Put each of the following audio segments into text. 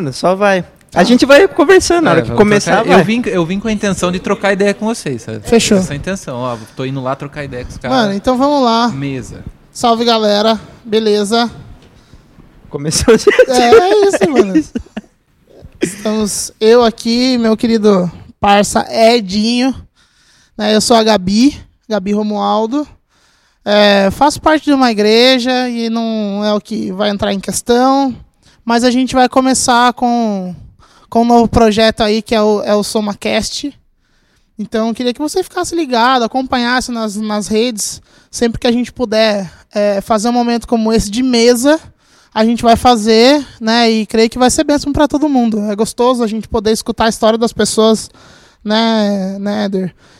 mano, só vai. A gente vai conversando, na hora É, que começar, trocar- eu vim, eu vim com a intenção de trocar ideia com vocês, sabe? Fechou. Essa é a intenção, ó. Tô indo lá trocar ideia com os caras. Mano, então vamos lá. Mesa. Salve, galera. Beleza? Começou de... É, é isso, mano. Estamos eu aqui, meu querido parça Edinho. né, eu sou a Gabi, Gabi Romualdo. É, faço parte de uma igreja e não é o que vai entrar em questão. Mas a gente vai começar com, com um novo projeto aí que é o, é o SomaCast. Então, eu queria que você ficasse ligado, acompanhasse nas, nas redes. Sempre que a gente puder é, fazer um momento como esse de mesa, a gente vai fazer, né? E creio que vai ser bênção para todo mundo. É gostoso a gente poder escutar a história das pessoas, né, né?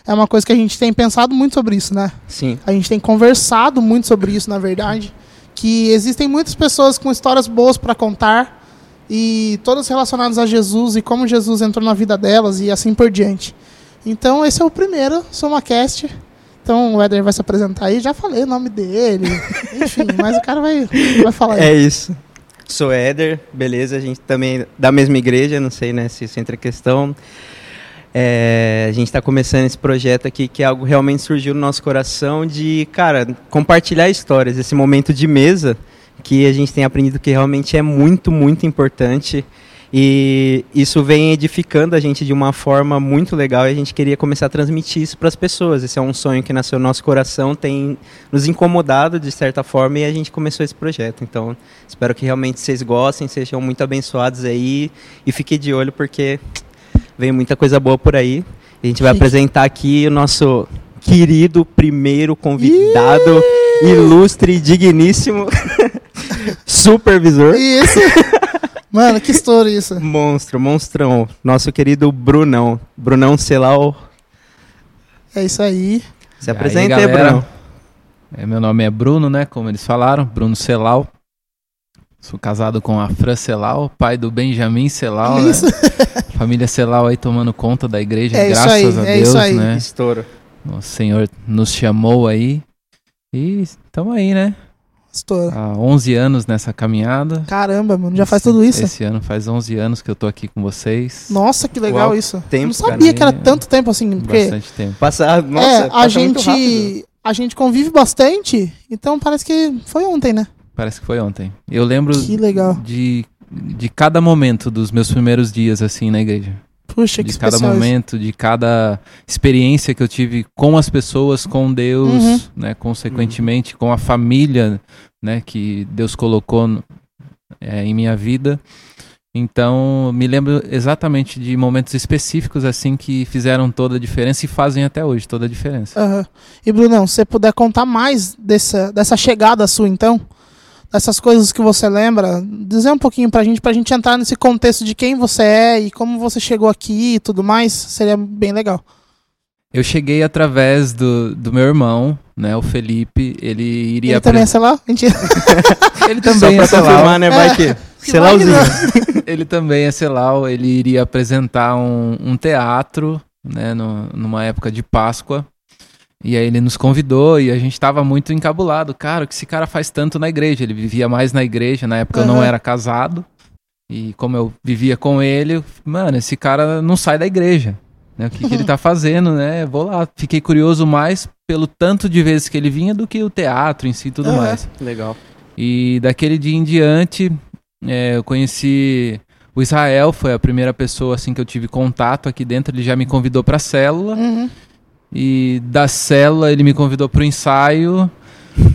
É uma coisa que a gente tem pensado muito sobre isso, né? Sim. A gente tem conversado muito sobre isso, na verdade. Que existem muitas pessoas com histórias boas para contar e todas relacionadas a Jesus e como Jesus entrou na vida delas e assim por diante. Então, esse é o primeiro SomaCast. Então, o Éder vai se apresentar aí. Já falei o nome dele. Enfim, mas o cara vai, vai falar aí. É isso. Sou Éder, beleza, a gente também da mesma igreja, não sei né, se isso entra em questão. É, a gente está começando esse projeto aqui que é algo realmente surgiu no nosso coração de, cara, compartilhar histórias, esse momento de mesa que a gente tem aprendido que realmente é muito, muito importante. E isso vem edificando a gente de uma forma muito legal e a gente queria começar a transmitir isso para as pessoas. Esse é um sonho que nasceu no nosso coração, tem nos incomodado de certa forma e a gente começou esse projeto. Então, espero que realmente vocês gostem, sejam muito abençoados aí e fiquem de olho porque vem muita coisa boa por aí. A gente vai Sim. apresentar aqui o nosso querido primeiro convidado, ilustre e digníssimo supervisor. Isso. Mano, que história isso. Monstro, monstrão. Nosso querido Brunão. Brunão Celau. É isso aí. Se aí, apresenta aí, galera? Brunão. É, meu nome é Bruno, né? Como eles falaram, Bruno Celau. Sou casado com a Fran Celau, pai do Benjamin Celau, né? Família Celau aí tomando conta da igreja, É graças aí, a é Deus, isso aí. né? Estouro. O Senhor nos chamou aí. E estamos aí, né? Estoura. Há 11 anos nessa caminhada. Caramba, mano, já faz tudo isso? Esse ano faz 11 anos que eu tô aqui com vocês. Nossa, que legal Uau, isso. tempo, Eu não cara. sabia que era tanto tempo assim, porque Bastante tempo. Passar, nossa, é, a passa muito rápido. gente a gente convive bastante, então parece que foi ontem, né? Parece que foi ontem. Eu lembro Que legal. de, de cada momento dos meus primeiros dias assim na igreja. Puxa, que de cada momento, de cada experiência que eu tive com as pessoas, com Deus, Uhum. né, consequentemente com a família, né, que Deus colocou é, em minha vida. Então, me lembro exatamente de momentos específicos assim que fizeram toda a diferença e fazem até hoje toda a diferença. Aham. E Brunão, se você puder contar mais dessa, dessa chegada sua, então, dessas coisas que você lembra, dizer um pouquinho pra gente, pra gente entrar nesse contexto de quem você é e como você chegou aqui e tudo mais, seria bem legal. Eu cheguei através do, do meu irmão, né, o Felipe, ele iria Ele também é celular? Mentira. ele Só também pra é confirmar, né? Vai que. Que Celauzinho. máquina. ele também é Celau, ele iria apresentar um, um teatro, né, no- numa época de Páscoa. E aí ele nos convidou e a gente tava muito encabulado. Cara, o que esse cara faz tanto na igreja? Ele vivia mais na igreja, na época eu não era casado. E como eu vivia com ele, mano, esse cara não sai da igreja. Né? O que, que ele tá fazendo, né? Vou lá. Fiquei curioso mais pelo tanto de vezes que ele vinha do que o teatro em si e tudo Aham. mais. Legal. E daquele dia em diante, é, eu conheci o Israel, foi a primeira pessoa assim que eu tive contato aqui dentro. Ele já me convidou para a célula Uhum. E da célula ele me convidou para o ensaio.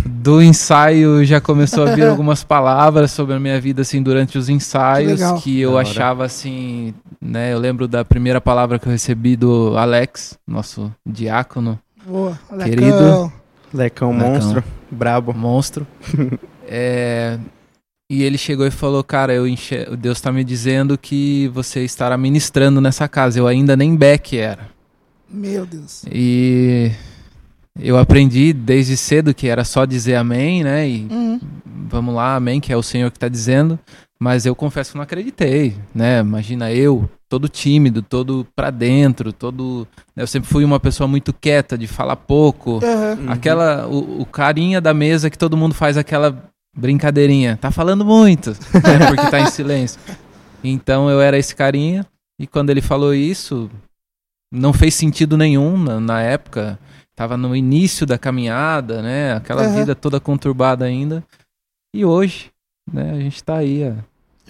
Do ensaio já começou a vir algumas palavras sobre a minha vida assim durante os ensaios legal. que eu achava assim, né? Eu lembro da primeira palavra que eu recebi do Alex, nosso diácono, Boa. Querido. Cão. Lecão, Lecão. monstro. Brabo. monstro. É, e ele chegou e falou: Cara, eu enche... Deus está me dizendo que você estará ministrando nessa casa. Eu ainda nem Beck era. Meu Deus. E eu aprendi desde cedo que era só dizer amém, né? E Uhum. vamos lá, amém, que é o Senhor que está dizendo. Mas eu confesso que não acreditei, né? Imagina eu, todo tímido, todo pra dentro, todo. Eu sempre fui uma pessoa muito quieta, de falar pouco. Aham. Aquela, o, o carinha da mesa que todo mundo faz aquela brincadeirinha. Tá falando muito, né, porque tá em silêncio. Então eu era esse carinha. E quando ele falou isso, não fez sentido nenhum na, na época. Tava no início da caminhada, né? Aquela Aham. vida toda conturbada ainda. E hoje, né? A gente tá aí, ó,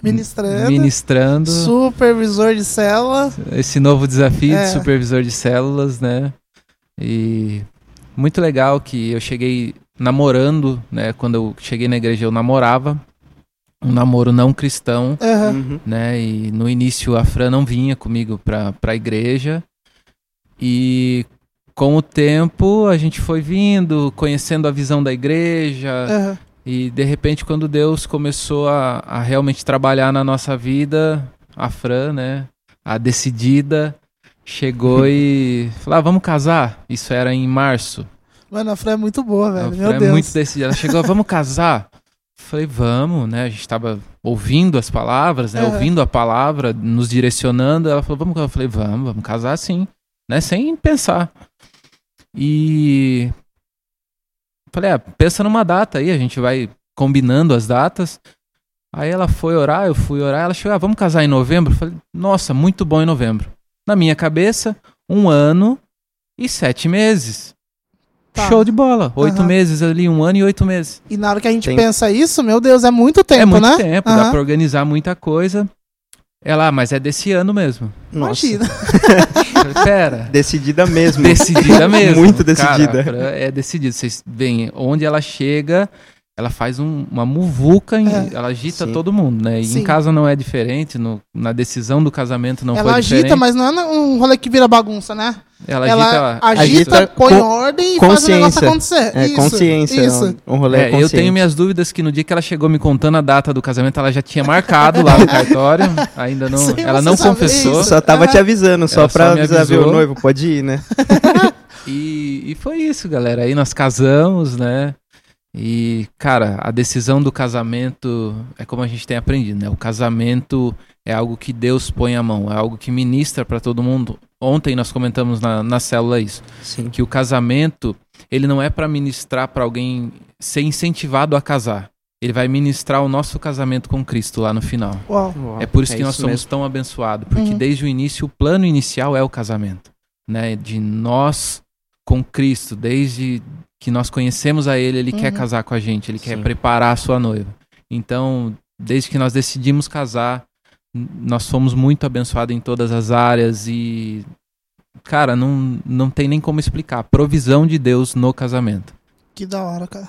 Ministrando. ministrando Supervisor de célula. esse novo desafio É. de supervisor de células, né? E muito legal que eu cheguei namorando, né? Quando eu cheguei na igreja eu namorava, um namoro não cristão. Uhum. né? E no início a Fran não vinha comigo pra, pra igreja. E com o tempo a gente foi vindo, conhecendo a visão da igreja. Aham. E de repente, quando Deus começou a, a realmente trabalhar na nossa vida, a Fran, né? A decidida, chegou e falou: ah, vamos casar. Isso era em março. Mano, a Fran é muito boa, A velho. Fran Meu é Deus. muito decidida. Ela chegou: vamos casar. Falei, vamos, né? A gente tava ouvindo as palavras, né? Aham. Ouvindo a palavra, nos direcionando. Ela falou, vamos. Eu falei, vamos, vamos casar sim, né? Sem pensar. E falei, ah, pensa numa data aí, a gente vai combinando as datas. Aí ela foi orar, eu fui orar, ela chegou, ah, vamos casar em novembro? Eu falei, nossa, muito bom em novembro. Na minha cabeça, um ano e sete meses. Tá. Show de bola. Oito Aham. meses ali, um ano e oito meses. E na hora que a gente Tem- pensa isso, meu Deus, é muito tempo, é muito né? tempo, Aham. dá pra organizar muita coisa. Ela, ah, mas é desse ano mesmo. Nossa, Imagina. Pera. decidida mesmo. Decidida mesmo. Muito Cara, decidida. a Fran é decidida. Vocês veem, onde ela chega, ela faz um- uma muvuca, em- É. ela agita Sim. todo mundo, né? E em casa não é diferente, no- na decisão do casamento não ela foi agita, diferente. mas não é um rolê que vira bagunça, né? Ela ela agita, agita, agita põe com- ordem e faz o negócio acontecer. É isso, consciência. Isso. Um, um rolê É, eu tenho minhas dúvidas que no dia que ela chegou me contando a data do casamento, ela já tinha marcado lá no cartório. Ainda não. Sem ela não confessou. isso. Só tava Ah. te avisando, só Ela pra só me avisar avisou. o noivo, pode ir, né? E, e foi isso, galera. Aí nós casamos, né? E, cara, a decisão do casamento é como a gente tem aprendido, né? O casamento é algo que Deus põe a mão, é algo que ministra pra todo mundo. Ontem nós comentamos na, na célula isso, Sim. que o casamento, ele não é pra ministrar pra alguém ser incentivado a casar. Ele vai ministrar o nosso casamento com Cristo lá no final. Uau. É por isso que É nós somos mesmo. tão abençoados, porque Uhum. desde o início o plano inicial é o casamento, né? De nós com Cristo, desde que nós conhecemos a Ele, Ele quer Uhum. casar com a gente, Ele quer Sim. preparar a sua noiva. Então, desde que nós decidimos casar, nós fomos muito abençoados em todas as áreas e, cara, não, não tem nem como explicar. A provisão de Deus no casamento. Que da hora, cara.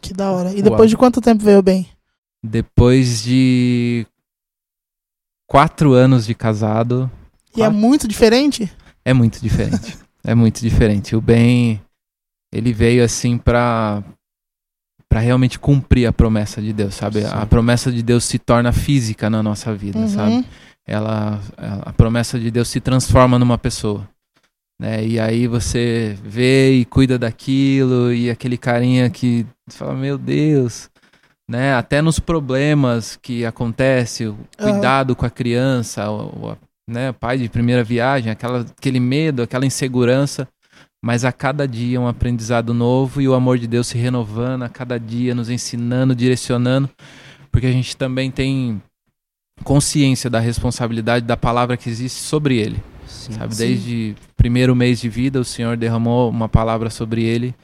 Que da hora. E Uau. depois de quanto tempo veio bem? Depois de quatro anos de casado, E é Quatro. muito diferente? É muito diferente. é muito diferente. O bem, ele veio assim pra para realmente cumprir a promessa de Deus, sabe? Sim. A promessa de Deus se torna física na nossa vida, Uhum. sabe? Ela, a promessa de Deus se transforma numa pessoa. Né? E aí você vê e cuida daquilo e aquele carinha que fala, meu Deus, né? Até nos problemas que acontece, o cuidado com a criança, o, o- né? pai de primeira viagem, aquela, aquele medo, aquela insegurança, mas a cada dia um aprendizado novo e o amor de Deus se renovando a cada dia, nos ensinando, direcionando, porque a gente também tem consciência da responsabilidade da palavra que existe sobre ele. Sim. Sabe, Sim. desde primeiro mês de vida, o Senhor derramou uma palavra sobre ele.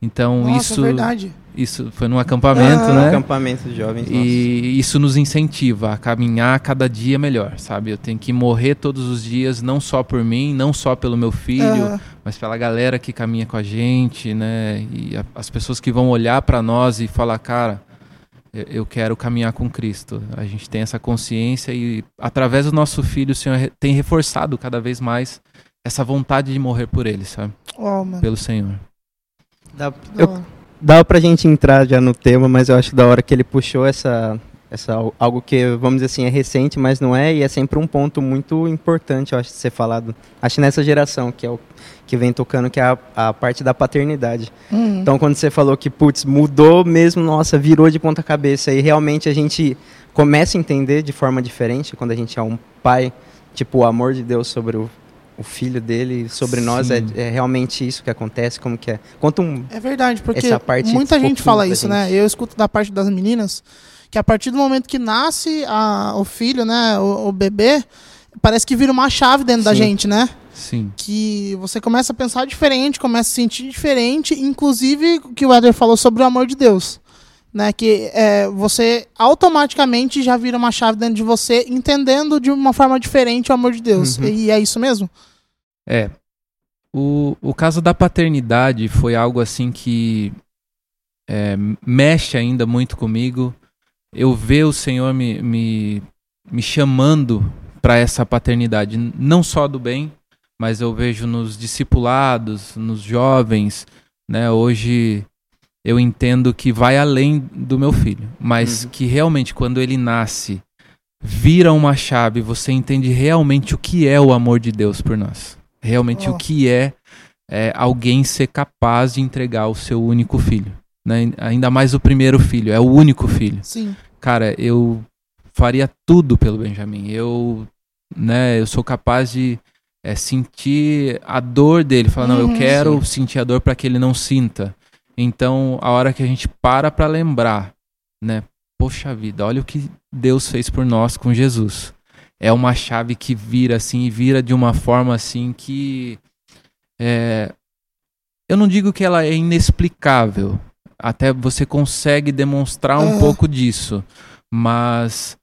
Então Nossa, isso, é verdade. Isso foi num acampamento, Ah. né? Acampamento de jovens. nossa. E isso nos incentiva a caminhar cada dia melhor, sabe? Eu tenho que morrer todos os dias, não só por mim, não só pelo meu filho, Aham. mas pela galera que caminha com a gente, né? E a- as pessoas que vão olhar para nós e falar, cara, eu, eu quero caminhar com Cristo. A gente tem essa consciência e através do nosso filho, o Senhor tem reforçado cada vez mais essa vontade de morrer por ele, sabe? Mano. Pelo Senhor. Dá, Da eu, dava pra gente entrar já no tema, mas eu acho da hora que ele puxou essa, essa algo que, vamos dizer assim, é recente, mas não é, e é sempre um ponto muito importante, eu acho, de ser falado. Acho nessa geração, que é o que vem tocando, que é a, a parte da paternidade. Uhum. Então, quando você falou que, putz, mudou mesmo, nossa, virou de ponta cabeça, e realmente a gente começa a entender de forma diferente quando a gente é um pai, tipo, o amor de Deus sobre o, o filho dele, sobre nós, é, Sim. é realmente isso que acontece, como que é. Conta um... É verdade, porque Essa parte muita gente fala isso, né? gente. Eu escuto da parte das meninas que a partir do momento que nasce a, o filho, né, o, o bebê, parece que vira uma chave dentro da Sim. gente, né? Sim. que você começa a pensar diferente, começa a sentir diferente, inclusive o que o Éder falou sobre o amor de Deus. Né, que é, você automaticamente já vira uma chave dentro de você, entendendo de uma forma diferente o amor de Deus. Uhum. E é isso mesmo? É. O, o caso da paternidade foi algo assim que é, mexe ainda muito comigo. Eu ver o Senhor me, me, me chamando para essa paternidade, não só do bem, mas eu vejo nos discipulados, nos jovens, né? Hoje eu entendo que vai além do meu filho, mas Uhum. que realmente quando ele nasce, vira uma chave, você entende realmente o que é o amor de Deus por nós. Realmente Oh. o que é, é alguém ser capaz de entregar o seu único filho. Né? Ainda mais o primeiro filho, é o único filho Sim. cara, eu faria tudo pelo Benjamin. Eu, né, eu sou capaz de é, sentir a dor dele. Falar, não, eu Uhum, quero sentir a dor para que ele não sinta. Então, a hora que a gente para para lembrar, né, poxa vida, olha o que Deus fez por nós com Jesus. É uma chave que vira assim, e vira de uma forma assim que é, eu não digo que ela é inexplicável. Até você consegue demonstrar um Aham. pouco disso, mas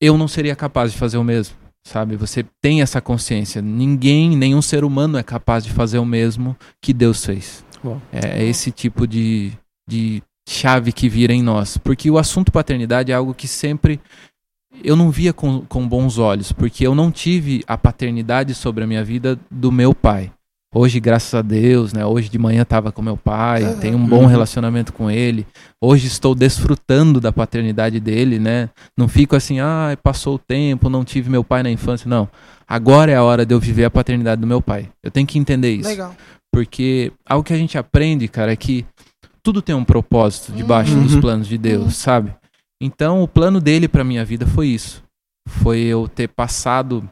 eu não seria capaz de fazer o mesmo, sabe? Você tem essa consciência. Ninguém, nenhum ser humano é capaz de fazer o mesmo que Deus fez. Bom. É esse tipo de, de chave que vira em nós. Porque o assunto paternidade é algo que sempre eu não via com, com bons olhos, porque eu não tive a paternidade sobre a minha vida do meu pai. Hoje, graças a Deus, né? Hoje de manhã estava com meu pai, Aham. tenho um bom Uhum. relacionamento com ele. Hoje estou desfrutando da paternidade dele, né? Não fico assim, ah, passou o tempo, não tive meu pai na infância. Não. Agora é a hora de eu viver a paternidade do meu pai. Eu tenho que entender isso. Legal. Porque algo que a gente aprende, cara, é que tudo tem um propósito debaixo dos Uhum. planos de Deus, Uhum. sabe? Então, o plano dele pra minha vida foi isso. Foi eu ter passado,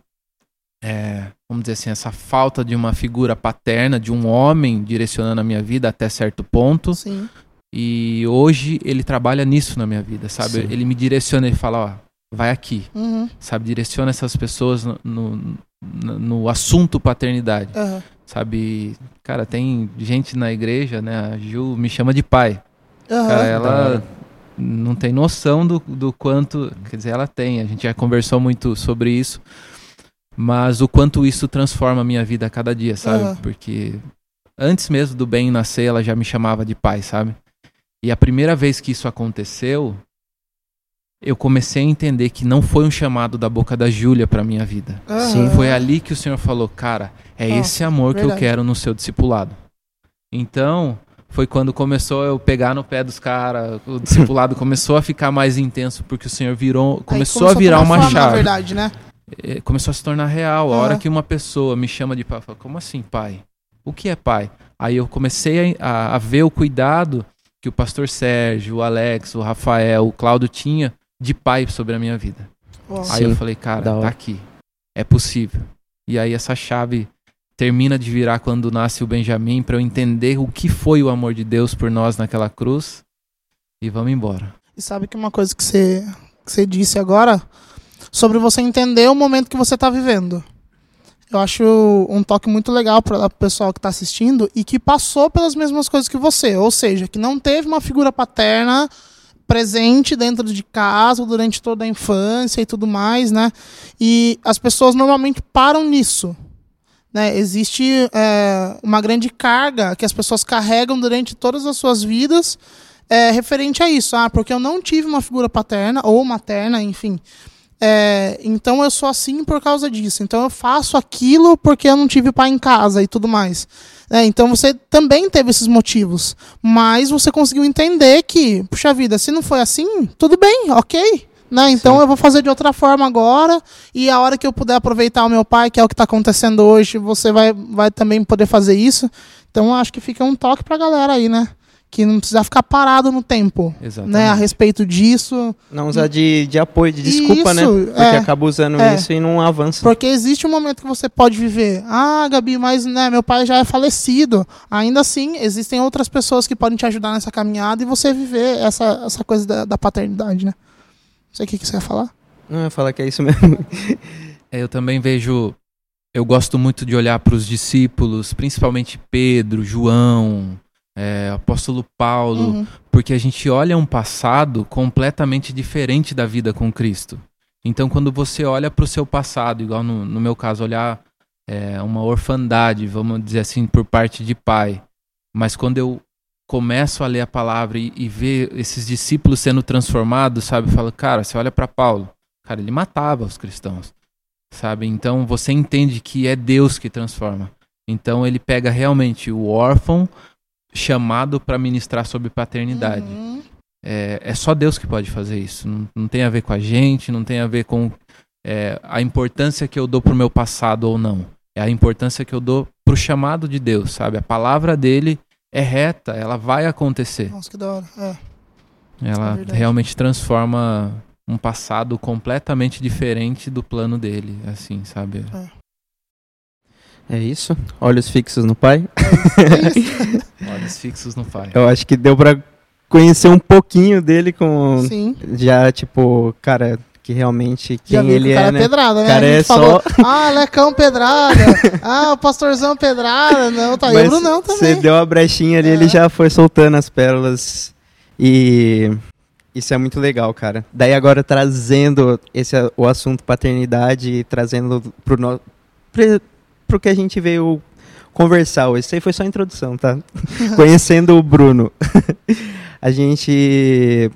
é, vamos dizer assim, essa falta de uma figura paterna, de um homem direcionando a minha vida até certo ponto. Sim. E hoje ele trabalha nisso na minha vida, sabe? Sim. Ele me direciona e fala, ó, vai aqui, Uhum. sabe? Direciona essas pessoas no, no, no- assunto paternidade Aham. Sabe? Cara, tem gente na igreja, né? A Ju me chama de pai. Aham. Cara, ela não tem noção do, do quanto. Quer dizer, ela tem. A gente já conversou muito sobre isso. Mas o quanto isso transforma a minha vida a cada dia, sabe? Aham. Porque antes mesmo do bem nascer, ela já me chamava de pai, sabe? E a primeira vez que isso aconteceu, eu comecei a entender que não foi um chamado da boca da Júlia pra minha vida. Aham. Sim, Foi ali que o Senhor falou, cara, é Ó, esse amor que eu verdade. quero no seu discipulado. Então, foi quando começou eu pegar no pé dos caras, o discipulado começou a ficar mais intenso, porque o Senhor virou, Aí começou a virar tomar uma forma, Na chave. verdade, né? É, Começou a se tornar real. A hora que uma pessoa me chama de pai, eu falo, como assim, pai? O que é pai? Aí eu comecei a, a- a ver o cuidado que o pastor Sérgio, o Alex, o Rafael, o Cláudio tinha de pai sobre a minha vida. Aí eu Sim, falei, cara, da hora. tá aqui. É possível. E aí essa chave termina de virar quando nasce o Benjamin para eu entender o que foi o amor de Deus por nós naquela cruz. E vamos embora. E sabe que uma coisa que você, que você disse agora sobre você entender o momento que você está vivendo. Eu acho um toque muito legal para o pessoal que está assistindo e que passou pelas mesmas coisas que você, ou seja, que não teve uma figura paterna presente dentro de casa durante toda a infância e tudo mais, né? E as pessoas normalmente param nisso. Né? Existe é, uma grande carga que as pessoas carregam durante todas as suas vidas é, referente a isso. Ah, porque eu não tive uma figura paterna ou materna, enfim. É, então eu sou assim por causa disso. Então eu faço aquilo porque eu não tive pai em casa e tudo mais. É, então você também teve esses motivos. Mas você conseguiu entender que, puxa vida, se não foi assim, tudo bem, ok. Né? Então Sim. eu vou fazer de outra forma agora. E a hora que eu puder aproveitar o meu pai, que é o que está acontecendo hoje, você vai, vai também poder fazer isso. Então acho que fica um toque pra galera aí, né? Que não precisa ficar parado no tempo, Exatamente. né? A respeito disso. Não usar de, de apoio, de desculpa, né? Isso, Porque é. acaba usando É. isso e não avança. Porque existe um momento que você pode viver. Ah, Gabi, mas né, meu pai já é falecido. Ainda assim, existem outras pessoas que podem te ajudar nessa caminhada e você viver essa, essa coisa da, da paternidade, né? Não sei o que, que você ia falar. Não, eu ia falar que é isso mesmo. É, eu também vejo. Eu gosto muito de olhar para os discípulos, principalmente Pedro, João, é, apóstolo Paulo, Uhum. porque a gente olha um passado completamente diferente da vida com Cristo. Então, quando você olha para o seu passado, igual no, no meu caso, olhar é, uma orfandade, vamos dizer assim, por parte de pai, mas quando eu começo a ler a palavra e, e ver esses discípulos sendo transformados, sabe, eu falo, cara, você olha para Paulo, cara, ele matava os cristãos, sabe? Então você entende que é Deus que transforma. Então ele pega realmente o órfão chamado para ministrar sobre paternidade. Uhum. É, é só Deus que pode fazer isso. Não, não tem a ver com a gente, não tem a ver com é, a importância que eu dou pro meu passado ou não. É a importância que eu dou pro chamado de Deus, sabe? A palavra dele é reta, ela vai acontecer. Nossa, que da hora. É. Ela É realmente transforma um passado completamente diferente do plano dele, assim, sabe? É isso. Olhos fixos no pai. É isso. Olhos fixos no pai. Eu acho que deu pra conhecer um pouquinho dele com. Sim. Já, tipo, cara, que realmente quem Já ele que o cara é, né? pedrada, né? Cara a gente é falou, ah, Lecão pedrada. ah, o pastorzão pedrada. Não, tá Mas Você também. deu a brechinha ali, É. ele já foi soltando as pérolas. E isso é muito legal, cara. Daí agora trazendo esse o assunto paternidade e trazendo pro no, pre- pro que a gente veio conversar hoje. Isso aí foi só a introdução, tá? Conhecendo o Bruno. a gente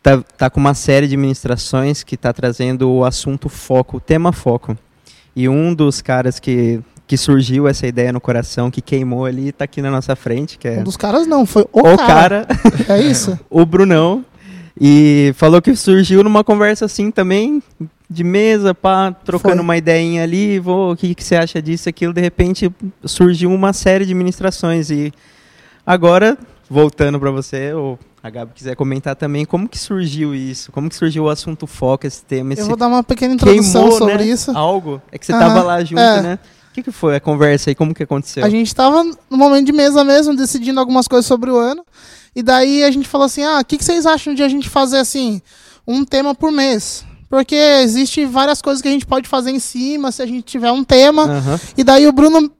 tá, tá com uma série de ministrações que tá trazendo o assunto foco, o tema foco. E um dos caras que, que surgiu essa ideia no coração, que queimou ali, tá aqui na nossa frente, que é Um dos caras não, foi o, o cara. cara, É isso? o Brunão. E falou que surgiu numa conversa assim também, de mesa, pá, trocando Foi. uma ideinha ali, vou, o que, que você acha disso, aquilo, de repente surgiu uma série de ministrações. E agora, voltando para você, ou a Gabi quiser comentar também, como que surgiu isso? Como que surgiu o assunto foco, esse tema, Eu esse vou dar uma pequena introdução queimou, sobre né, isso. algo? É que você Aham, tava lá junto, é. né? O que, que foi a conversa aí? Como que aconteceu? A gente tava no momento de mesa mesmo, decidindo algumas coisas sobre o ano. E daí a gente falou assim: ah, o que, que vocês acham de a gente fazer assim, um tema por mês? Porque existe várias coisas que a gente pode fazer em cima se a gente tiver um tema. Aham. E daí o Bruno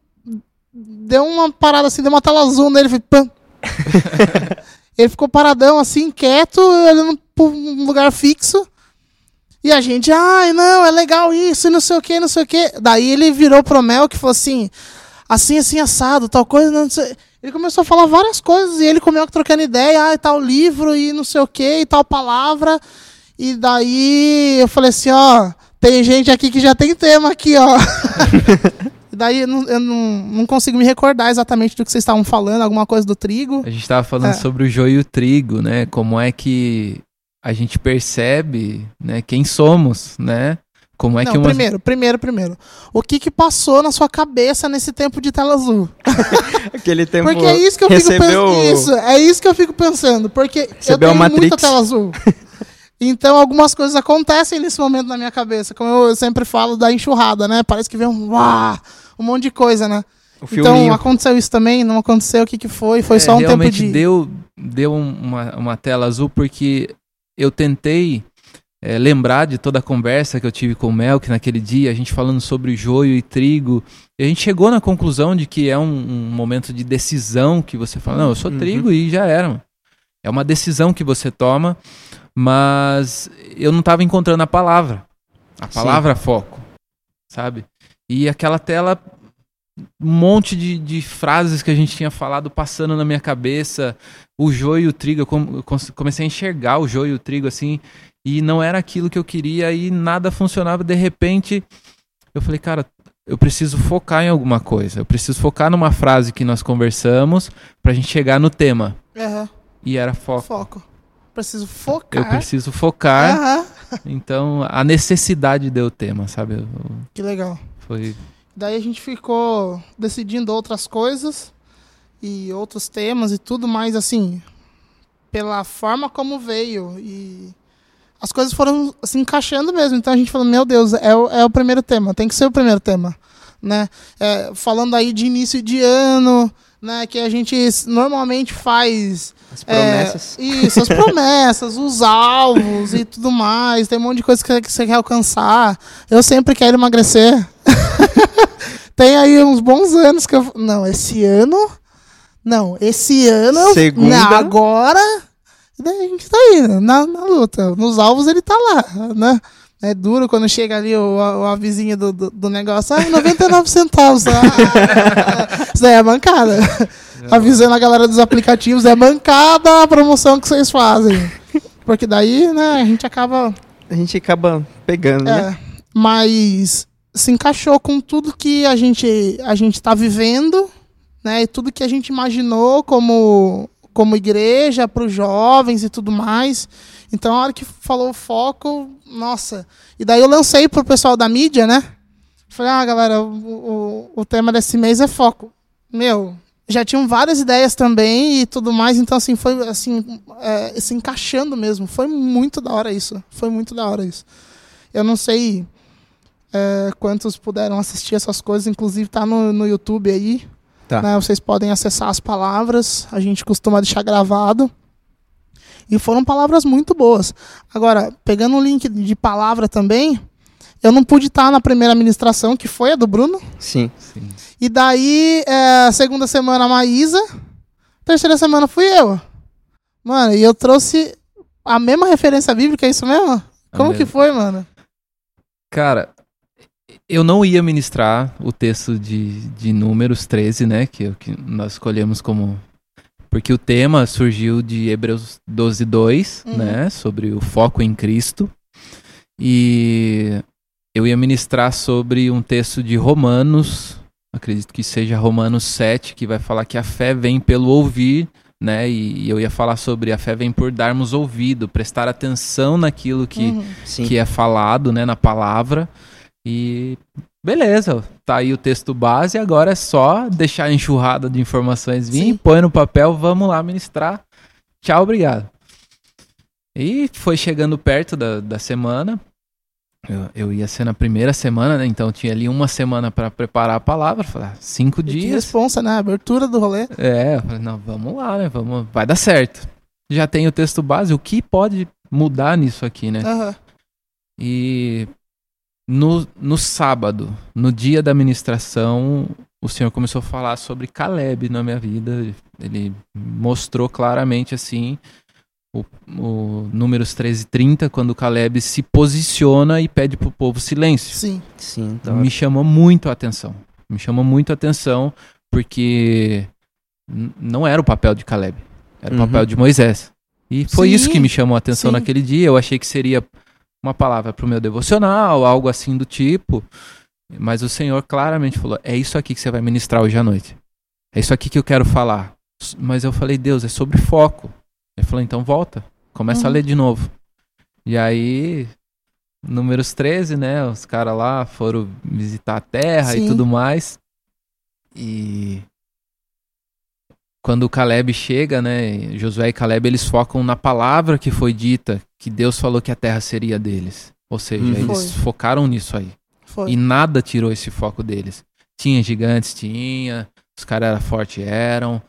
deu uma parada assim, deu uma tela azul nele, foi pam. ele ficou paradão assim, quieto, olhando pra um lugar fixo. E a gente, ai, não, é legal isso, e não sei o que, não sei o que. Daí ele virou pro Mel que falou assim, assim, assim, assado, tal coisa, não sei. Ele começou a falar várias coisas, e ele comeu trocando ideia, ah, e tal livro, e não sei o que, e tal palavra. E daí eu falei assim, ó, tem gente aqui que já tem tema aqui, ó. E daí eu, não, eu não, não consigo me recordar exatamente do que vocês estavam falando, alguma coisa do trigo. A gente estava falando É. sobre o joio e o trigo, né? Como é que a gente percebe, né, quem somos, né? Como é não, que uma primeiro, primeiro, primeiro. O que que passou na sua cabeça nesse tempo de tela azul? Aquele tempo. Porque é isso que eu fico recebeu- pensando. Isso, é isso que eu fico pensando. Porque eu Recebeu a tenho muita tela azul. Então algumas coisas acontecem nesse momento na minha cabeça. Como eu sempre falo da enxurrada, né? Parece que vem um, uá, um monte de coisa, né? O Então filminho. aconteceu isso também, não aconteceu, o que que foi? Foi É, só um tempo realmente de... deu, deu um- uma, uma tela azul porque eu tentei é, lembrar de toda a conversa que eu tive com o Melk naquele dia, a gente falando sobre joio e trigo. E a gente chegou na conclusão de que é um, um momento de decisão que você fala, não, eu sou Uhum. trigo e já era. mano. É uma decisão que você toma, mas eu não estava encontrando a palavra. A Sim. palavra foco, sabe? E aquela tela um monte de, de frases que a gente tinha falado passando na minha cabeça, o joio e o trigo, eu comecei a enxergar o joio e o trigo assim, e não era aquilo que eu queria e nada funcionava. De repente, eu falei, cara, eu preciso focar em alguma coisa, eu preciso focar numa frase que nós conversamos pra gente chegar no tema. Aham, E era foco. foco. Preciso focar. Eu preciso focar, então a necessidade deu o tema, sabe? Eu- Que legal. Foi Daí a gente ficou decidindo outras coisas. e outros temas e tudo mais, assim, pela forma como veio e as coisas foram se encaixando mesmo. Então a gente falou, meu Deus, é o, é o primeiro tema, tem que ser o primeiro tema, né? É, falando aí de início de ano, né? Que a gente normalmente faz As promessas. é, isso, as promessas, os alvos e tudo mais. Tem um monte de coisa que, que você quer alcançar. Eu sempre quero emagrecer. Tem aí uns bons anos que eu. Não, esse ano. Não, esse ano. Segunda. Não, agora. Daí a gente tá aí, na, na luta. Nos alvos ele tá lá, né? É duro quando chega ali o, o avisinho do, do, do negócio. Ah, 99 centavos. Ah, isso daí é bancada. Avisando a galera dos aplicativos, é bancada a promoção que vocês fazem. Porque daí, né, a gente acaba A gente acaba pegando, né? é, mas se encaixou com tudo que a gente a gente está vivendo, né? E tudo que a gente imaginou como como igreja para os jovens e tudo mais. Então, a hora que falou foco, nossa. E daí eu lancei pro pessoal da mídia, né? Falei, ah, galera, o, o, o tema desse mês é foco. Meu, já tinham várias ideias também e tudo mais, então assim, foi assim, é, se encaixando mesmo. Foi muito da hora isso. Foi muito da hora isso. Eu não sei é, quantos puderam assistir essas coisas, inclusive tá no, no YouTube aí. Tá. né? Vocês podem acessar as palavras, a gente costuma deixar gravado. E foram palavras muito boas. Agora, pegando o link de palavra também, eu não pude estar na primeira ministração, que foi a do Bruno. Sim. Sim. E daí, é, segunda semana a Maísa, terceira semana fui eu. Mano, e eu trouxe a mesma referência bíblica, é isso mesmo? Como que foi, mano? Cara, eu não ia ministrar o texto de, de Números 13, né? Que, é o que nós escolhemos como. Porque o tema surgiu de Hebreus 12, 2, Uhum. né? Sobre o foco em Cristo. E eu ia ministrar sobre um texto de Romanos, acredito que seja Romanos 7, que vai falar que a fé vem pelo ouvir, né? E, eu ia falar sobre a fé vem por darmos ouvido, prestar atenção naquilo que, Uhum. Que é falado, né, na palavra. E beleza, tá aí o texto base, agora é só deixar a enxurrada de informações vir, Sim. põe no papel, vamos lá ministrar. Tchau, obrigado. E foi chegando perto da, da semana. Eu, eu ia ser na primeira semana, né? Então tinha ali uma semana para preparar a palavra. Falei, ah, cinco E Que dias. responsa, né? Abertura do rolê. É, eu falei, não, vamos lá, né? Vamos, vai dar certo. Já tem o texto base, o que pode mudar nisso aqui, né? Aham. E no, no sábado, no dia da ministração, o Senhor começou a falar sobre Caleb na minha vida. Ele mostrou claramente assim o, o números 13 e 30, quando Caleb se posiciona e pede pro povo silêncio. Sim. Sim, tá. Me chamou muito a atenção. Me chamou muito a atenção porque não era o papel de Caleb, era o Uhum. papel de Moisés. E foi Sim, isso que me chamou a atenção sim. naquele dia. Eu achei que seria uma palavra para o meu devocional, algo assim do tipo. Mas o Senhor claramente falou: é isso aqui que você vai ministrar hoje à noite. É isso aqui que eu quero falar. Mas eu falei: Deus, é sobre foco. Ele falou: então volta, começa a Uhum. ler de novo. E aí, números 13, né? Os caras lá foram visitar a terra e Sim. tudo mais. E quando o Caleb chega, né? Josué e Caleb eles focam na palavra que foi dita, que Deus falou que a terra seria deles. Ou seja, Uhum. eles Foi. focaram nisso aí. Foi. E nada tirou esse foco deles. Tinha gigantes, tinha. Os caras eram fortes, eram.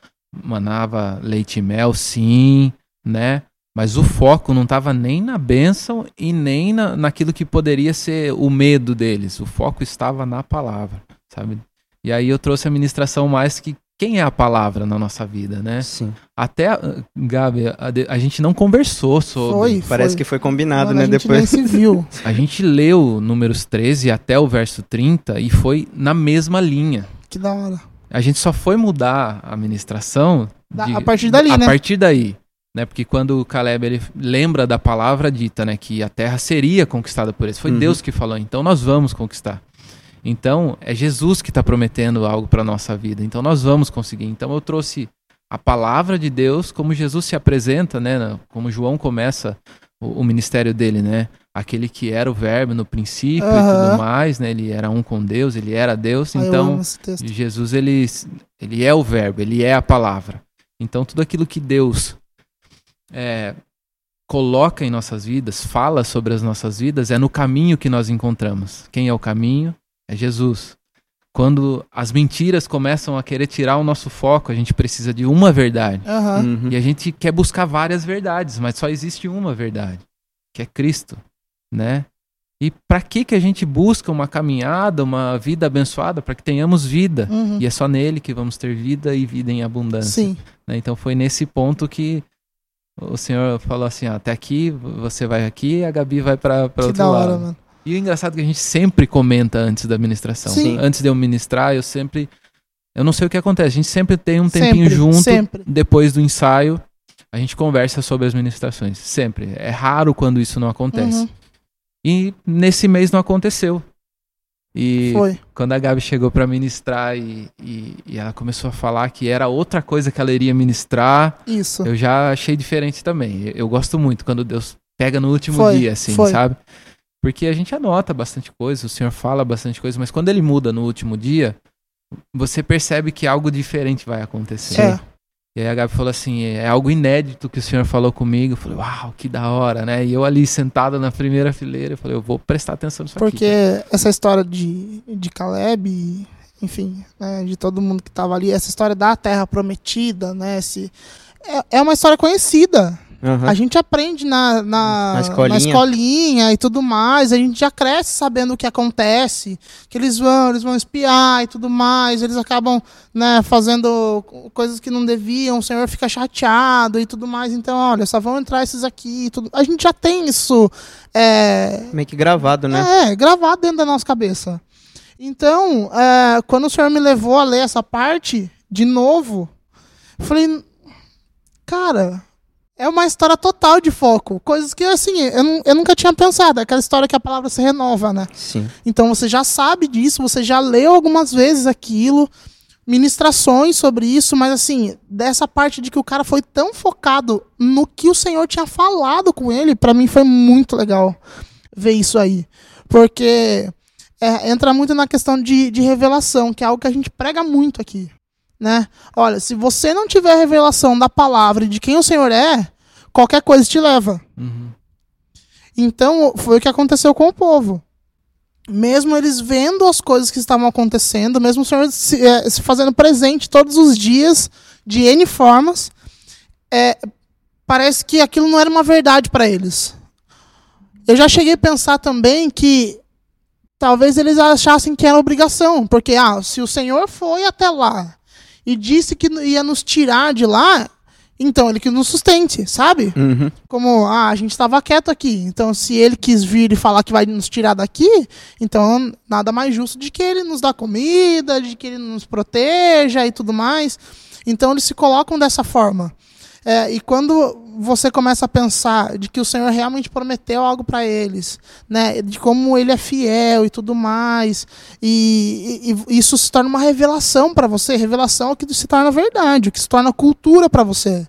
Manava leite e mel, sim, né? Mas o foco não estava nem na bênção e nem na, naquilo que poderia ser o medo deles. O foco estava na palavra, sabe? E aí eu trouxe a ministração mais que quem é a palavra na nossa vida, né? Sim. Até, ah, Gabi, a, a gente não conversou sobre. Foi. Parece foi. que foi combinado, Mano, né? a gente Depois. nem se viu. A gente leu números 13 até o verso 30 e foi na mesma linha. Que da hora. A gente só foi mudar a ministração Da- de- a partir dali, a né? partir daí, né? Porque quando o Caleb ele lembra da palavra dita, né, que a terra seria conquistada por eles, foi Uhum. Deus que falou, então nós vamos conquistar. Então, é Jesus que está prometendo algo para nossa vida. Então nós vamos conseguir. Então eu trouxe a palavra de Deus como Jesus se apresenta, né, como João começa o, o ministério dele, né? aquele que era o verbo no princípio e tudo mais, né? Ele era um com Deus, ele era Deus. Ah, então. Jesus ele, ele é o verbo, ele é a palavra. Então tudo aquilo que Deus é, coloca em nossas vidas, fala sobre as nossas vidas, é no caminho que nós encontramos. Quem é o caminho? É Jesus. Quando as mentiras começam a querer tirar o nosso foco, a gente precisa de uma verdade. Uhum. E a gente quer buscar várias verdades, mas só existe uma verdade, que é Cristo, né? E para que que a gente busca uma caminhada, uma vida abençoada? Para que tenhamos vida. Uhum. E é só nele que vamos ter vida e vida em abundância. Sim. né? Então foi nesse ponto que o Senhor falou assim: ó, até aqui, você vai aqui e a Gabi vai para outro da hora, lado. mano. E o engraçado é que a gente sempre comenta antes da ministração. Sim. Antes de eu ministrar, eu sempre. Eu não sei o que acontece, a gente sempre tem um tempinho Sempre, junto sempre. depois do ensaio. A gente conversa sobre as ministrações. Sempre. É raro quando isso não acontece. Uhum. E nesse mês não aconteceu. E Foi. quando a Gabi chegou para ministrar e, e, e ela começou a falar que era outra coisa que ela iria ministrar, Isso. eu já achei diferente também. Eu, eu gosto muito quando Deus pega no último Foi, dia, assim, foi. sabe? Porque a gente anota bastante coisa, o Senhor fala bastante coisa, mas quando ele muda no último dia, você percebe que algo diferente vai acontecer. É. E aí a Gabi falou assim: é algo inédito que o senhor falou comigo. Eu falei, uau, que da hora, né? E eu ali sentada na primeira fileira, eu falei, eu vou prestar atenção nisso Porque aqui. essa história de, de Caleb, enfim, né, de todo mundo que tava ali, essa história da terra prometida, né? Esse, é, é uma história conhecida. Aham. A gente aprende na, na, Na escolinha. na escolinha e tudo mais. A gente já cresce sabendo o que acontece. Que eles vão, eles vão espiar e tudo mais. Eles acabam né, fazendo coisas que não deviam. O senhor fica chateado e tudo mais. Então, olha, só vão entrar esses aqui. e Tudo. A gente já tem isso. é, Meio que gravado, né? é, gravado dentro da nossa cabeça. Então, é, quando o senhor me levou a ler essa parte, de novo, falei, cara, é uma história total de foco. Coisas que, assim, eu, eu nunca tinha pensado. É aquela história que a palavra se renova, né? Sim. Então você já sabe disso, você já leu algumas vezes aquilo, ministrações sobre isso, mas assim, dessa parte de que o cara foi tão focado no que o Senhor tinha falado com ele, pra mim foi muito legal ver isso aí. Porque é, entra muito na questão de, de revelação, que é algo que a gente prega muito aqui. Né? Olha, se você não tiver revelação da palavra e de quem o Senhor é, qualquer coisa te leva. Uhum. Então, foi o que aconteceu com o povo. Mesmo eles vendo as coisas que estavam acontecendo, mesmo o Senhor se, eh, se fazendo presente todos os dias, de N formas, é, parece que aquilo não era uma verdade para eles. Eu já cheguei a pensar também que talvez eles achassem que era obrigação, porque ah, se o Senhor foi até lá e disse que ia nos tirar de lá, então ele que nos sustente, sabe? Uhum. como ah, a gente estava quieto aqui. Então, se ele quis vir e falar que vai nos tirar daqui, então nada mais justo de que ele nos dá comida, de que ele nos proteja e tudo mais. Então, eles se colocam dessa forma. É, e quando você começa a pensar de que o Senhor realmente prometeu algo para eles, né, de como ele é fiel e tudo mais, e, e- e isso se torna uma revelação para você, revelação é o que se torna verdade, o que se torna cultura para você.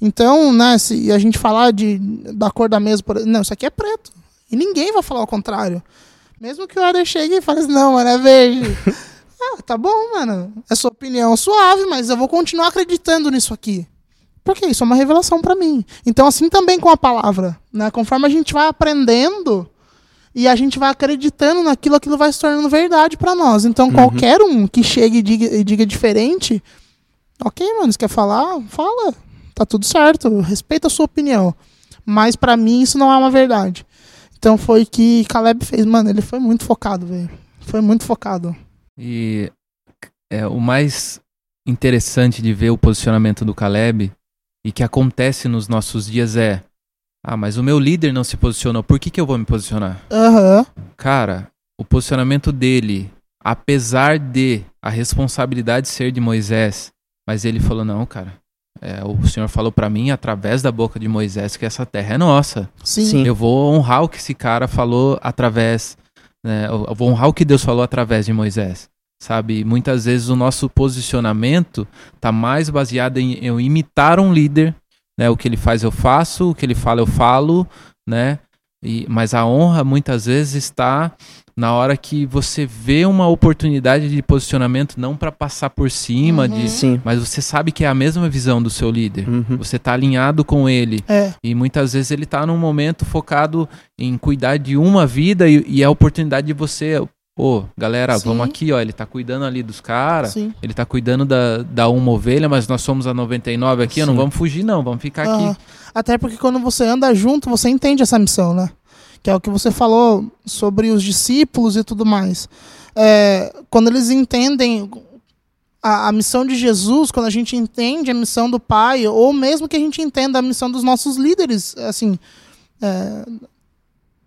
Então, né, se a gente falar de, da cor da mesa, por, não, isso aqui é preto. E ninguém vai falar o contrário. Mesmo que o Eder chegue e fale assim, não, mano, é verde. ah, tá bom, mano. É sua opinião suave, mas eu vou continuar acreditando nisso aqui. Porque isso é uma revelação pra mim. Então, assim também com a palavra. Né? Conforme a gente vai aprendendo e a gente vai acreditando naquilo, aquilo vai se tornando verdade pra nós. Então, qualquer um que chegue e diga, e diga diferente, ok, mano, você quer falar? Fala. Tá tudo certo. Respeita a sua opinião. Mas pra mim isso não é uma verdade. Então foi que Caleb fez. Mano, ele foi muito focado, velho. Foi muito focado. E é, o mais interessante de ver o posicionamento do Caleb e que acontece nos nossos dias é: ah, mas o meu líder não se posicionou, por que, que eu vou me posicionar? Aham. Cara, o posicionamento dele, apesar de a responsabilidade ser de Moisés, mas ele falou: não, cara, é, o Senhor falou pra mim através da boca de Moisés que essa terra é nossa. Sim. Sim. Eu vou honrar o que esse cara falou através. Né, eu eu vou honrar o que Deus falou através de Moisés. Sabe? Muitas vezes o nosso posicionamento tá mais baseado em eu imitar um líder. Né, o que ele faz eu faço, o que ele fala eu falo. Né? E, mas a honra muitas vezes está na hora que você vê uma oportunidade de posicionamento não para passar por cima Uhum. de Sim. mas você sabe que é a mesma visão do seu líder Uhum. você está alinhado com ele É. e muitas vezes ele está num momento focado em cuidar de uma vida e, e é a oportunidade de você Ô, galera, Sim. vamos aqui, ó. Ele tá cuidando ali dos caras. Sim. Ele tá cuidando da, da uma ovelha, mas nós somos a 99 aqui. ó, Não Sim. vamos fugir, não. Vamos ficar aqui. Até porque quando você anda junto, você entende essa missão, né? Que é o que você falou sobre os discípulos e tudo mais. É, quando eles entendem a, a missão de Jesus, quando a gente entende a missão do Pai, ou mesmo que a gente entenda a missão dos nossos líderes, assim, é,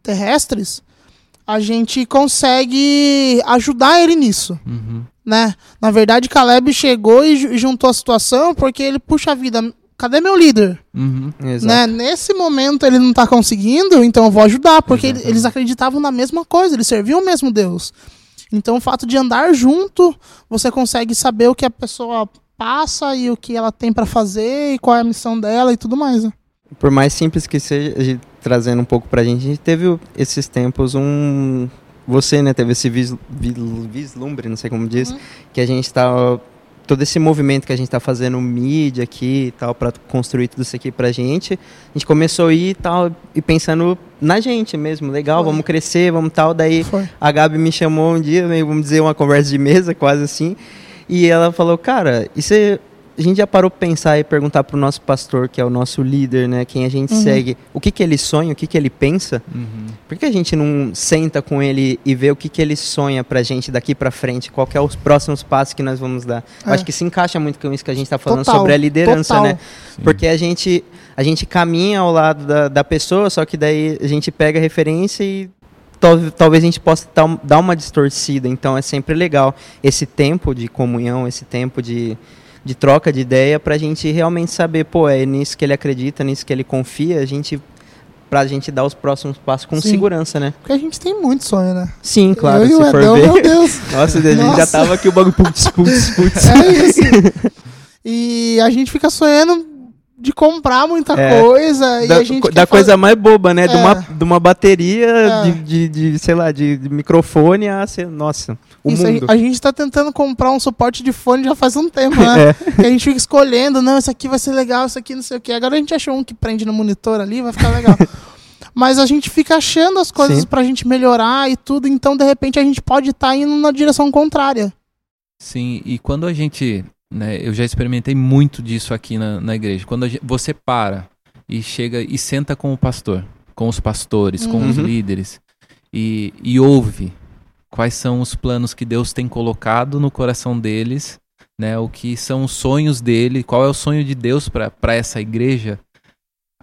terrestres, a gente consegue ajudar ele nisso Uhum. né? Na verdade, Caleb chegou e ju- juntou a situação porque ele, puxa vida, cadê meu líder? Uhum. Né? Nesse momento ele não tá conseguindo, então eu vou ajudar, porque ele- eles acreditavam na mesma coisa, eles serviam o mesmo Deus. Então o fato de andar junto, você consegue saber o que a pessoa passa e o que ela tem pra fazer e qual é a missão dela e tudo mais. Né? Por mais simples que seja, a trazendo um pouco pra gente, a gente teve esses tempos um. Você, né, teve esse vis, vil- vislumbre, não sei como diz, Uhum. que a gente tá. Todo esse movimento que a gente tá fazendo mídia aqui e tal, pra construir tudo isso aqui pra gente, a gente começou a ir e tal, e pensando na gente mesmo, legal, Foi. vamos crescer, vamos tal. Daí Foi. a Gabi me chamou um dia, meio, vamos dizer, uma conversa de mesa, quase assim. E ela falou, cara, e você. A gente já parou pra pensar e perguntar pro nosso pastor, que é o nosso líder, né? Quem a gente Uhum. segue, o que, que ele sonha, o que, que ele pensa. Uhum. Por que a gente não senta com ele e vê o que, que ele sonha pra gente daqui pra frente? Qual que é os próximos passos que nós vamos dar? É. Acho que se encaixa muito com isso que a gente tá falando Total, sobre a liderança, total. né? Porque a gente, a gente caminha ao lado da, da pessoa, só que daí a gente pega a referência e tal- talvez a gente possa dar, dar uma distorcida. Então é sempre legal esse tempo de comunhão, esse tempo de, de troca de ideia pra gente realmente saber, pô, é nisso que ele acredita, nisso que ele confia, a gente pra gente dar os próximos passos com Sim. segurança, né? Porque a gente tem muito sonho, né? Sim, claro, Eu e se o for Edão, ver. meu Deus. Nossa, a gente já Nossa. tava aqui o bagulho putz, putz, putz. É isso. E a gente fica sonhando de comprar muita É. coisa. e da, a gente da fazer- coisa mais boba, né? De, É. uma, de uma bateria É. de, de, de, sei lá, de, de microfone a ser, nossa, o Isso, a mundo. gente- A, gente tá tentando comprar um suporte de fone já faz um tempo, né? É. Que a gente fica escolhendo, não, isso aqui vai ser legal, isso aqui não sei o que. Agora a gente achou um que prende no monitor ali, vai ficar legal. Mas a gente fica achando as coisas Sim. pra gente melhorar e tudo, então de repente a gente pode estar indo na direção contrária. Sim, e quando a gente. Né, eu já experimentei muito disso aqui na, na igreja. Quando a gen- você para e chega e senta com o pastor, com os pastores, com os Uhum. líderes, e, e ouve quais são os planos que Deus tem colocado no coração deles, né, o que são os sonhos dele, qual é o sonho de Deus para essa igreja,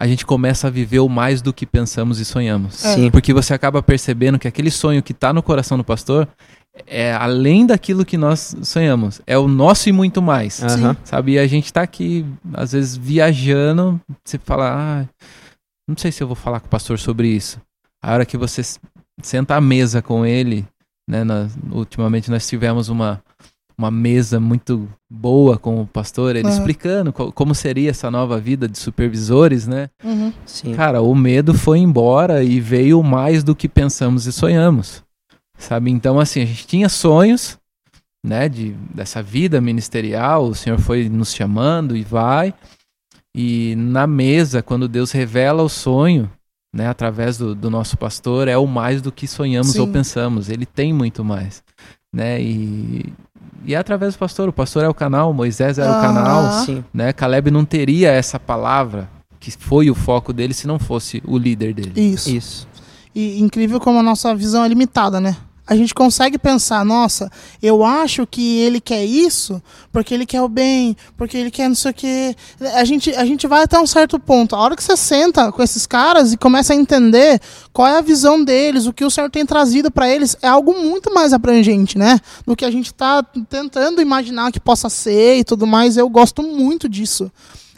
a gente começa a viver o mais do que pensamos e sonhamos. É. Sim. Porque você acaba percebendo que aquele sonho que está no coração do pastor é além daquilo que nós sonhamos. É o nosso e muito mais. Aham. Sabe? E a gente tá aqui, às vezes, viajando. Você fala, ah, não sei se eu vou falar com o pastor sobre isso. A hora que você senta à mesa com ele, né? nós- ultimamente nós tivemos uma, uma mesa muito boa com o pastor, ele Aham. explicando co- como seria essa nova vida de supervisores, né? Uhum. Sim. Cara, o medo foi embora e veio mais do que pensamos e sonhamos. Sabe? Então, assim, a gente tinha sonhos, né, de, dessa vida ministerial, o Senhor foi nos chamando e vai. E na mesa, quando Deus revela o sonho, né, através do, do nosso pastor, é o mais do que sonhamos ou Sim. pensamos. Ele tem muito mais, né? E, e é através do pastor. O pastor é o canal, Moisés era o Ah. canal, Sim. né? Caleb não teria essa palavra que foi o foco dele se não fosse o líder dele. Isso. Isso. E incrível como a nossa visão é limitada, né? A gente consegue pensar, nossa, eu acho que ele quer isso porque ele quer o bem, porque ele quer não sei o quê. A gente, a gente vai até um certo ponto. A hora que você senta com esses caras e começa a entender qual é a visão deles, o que o Senhor tem trazido para eles, é algo muito mais abrangente, né? Do que a gente tá tentando imaginar que possa ser e tudo mais. Eu gosto muito disso.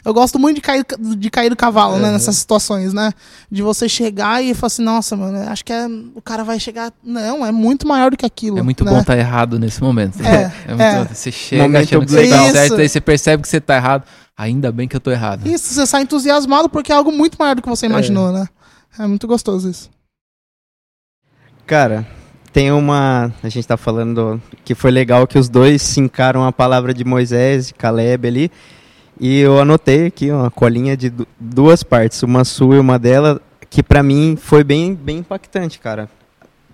Eu gosto muito de cair, de cair do cavalo, né? Uhum. Nessas situações, né? De você chegar e falar assim, nossa, mano, acho que é, o cara vai chegar. Não, é muito maior do que aquilo. É muito né? bom estar errado nesse momento. É, muito- é. Você chega Momento achando que você tá certo, aí você percebe que você tá errado. Ainda bem que eu tô errado. Isso, você sai entusiasmado porque é algo muito maior do que você imaginou, né? É muito gostoso isso. Cara, tem uma. A gente tá falando que foi legal que os dois se encaram a palavra de Moisés e Caleb ali. E eu anotei aqui uma colinha de duas partes, uma sua e uma dela, que para mim foi bem, bem impactante, cara.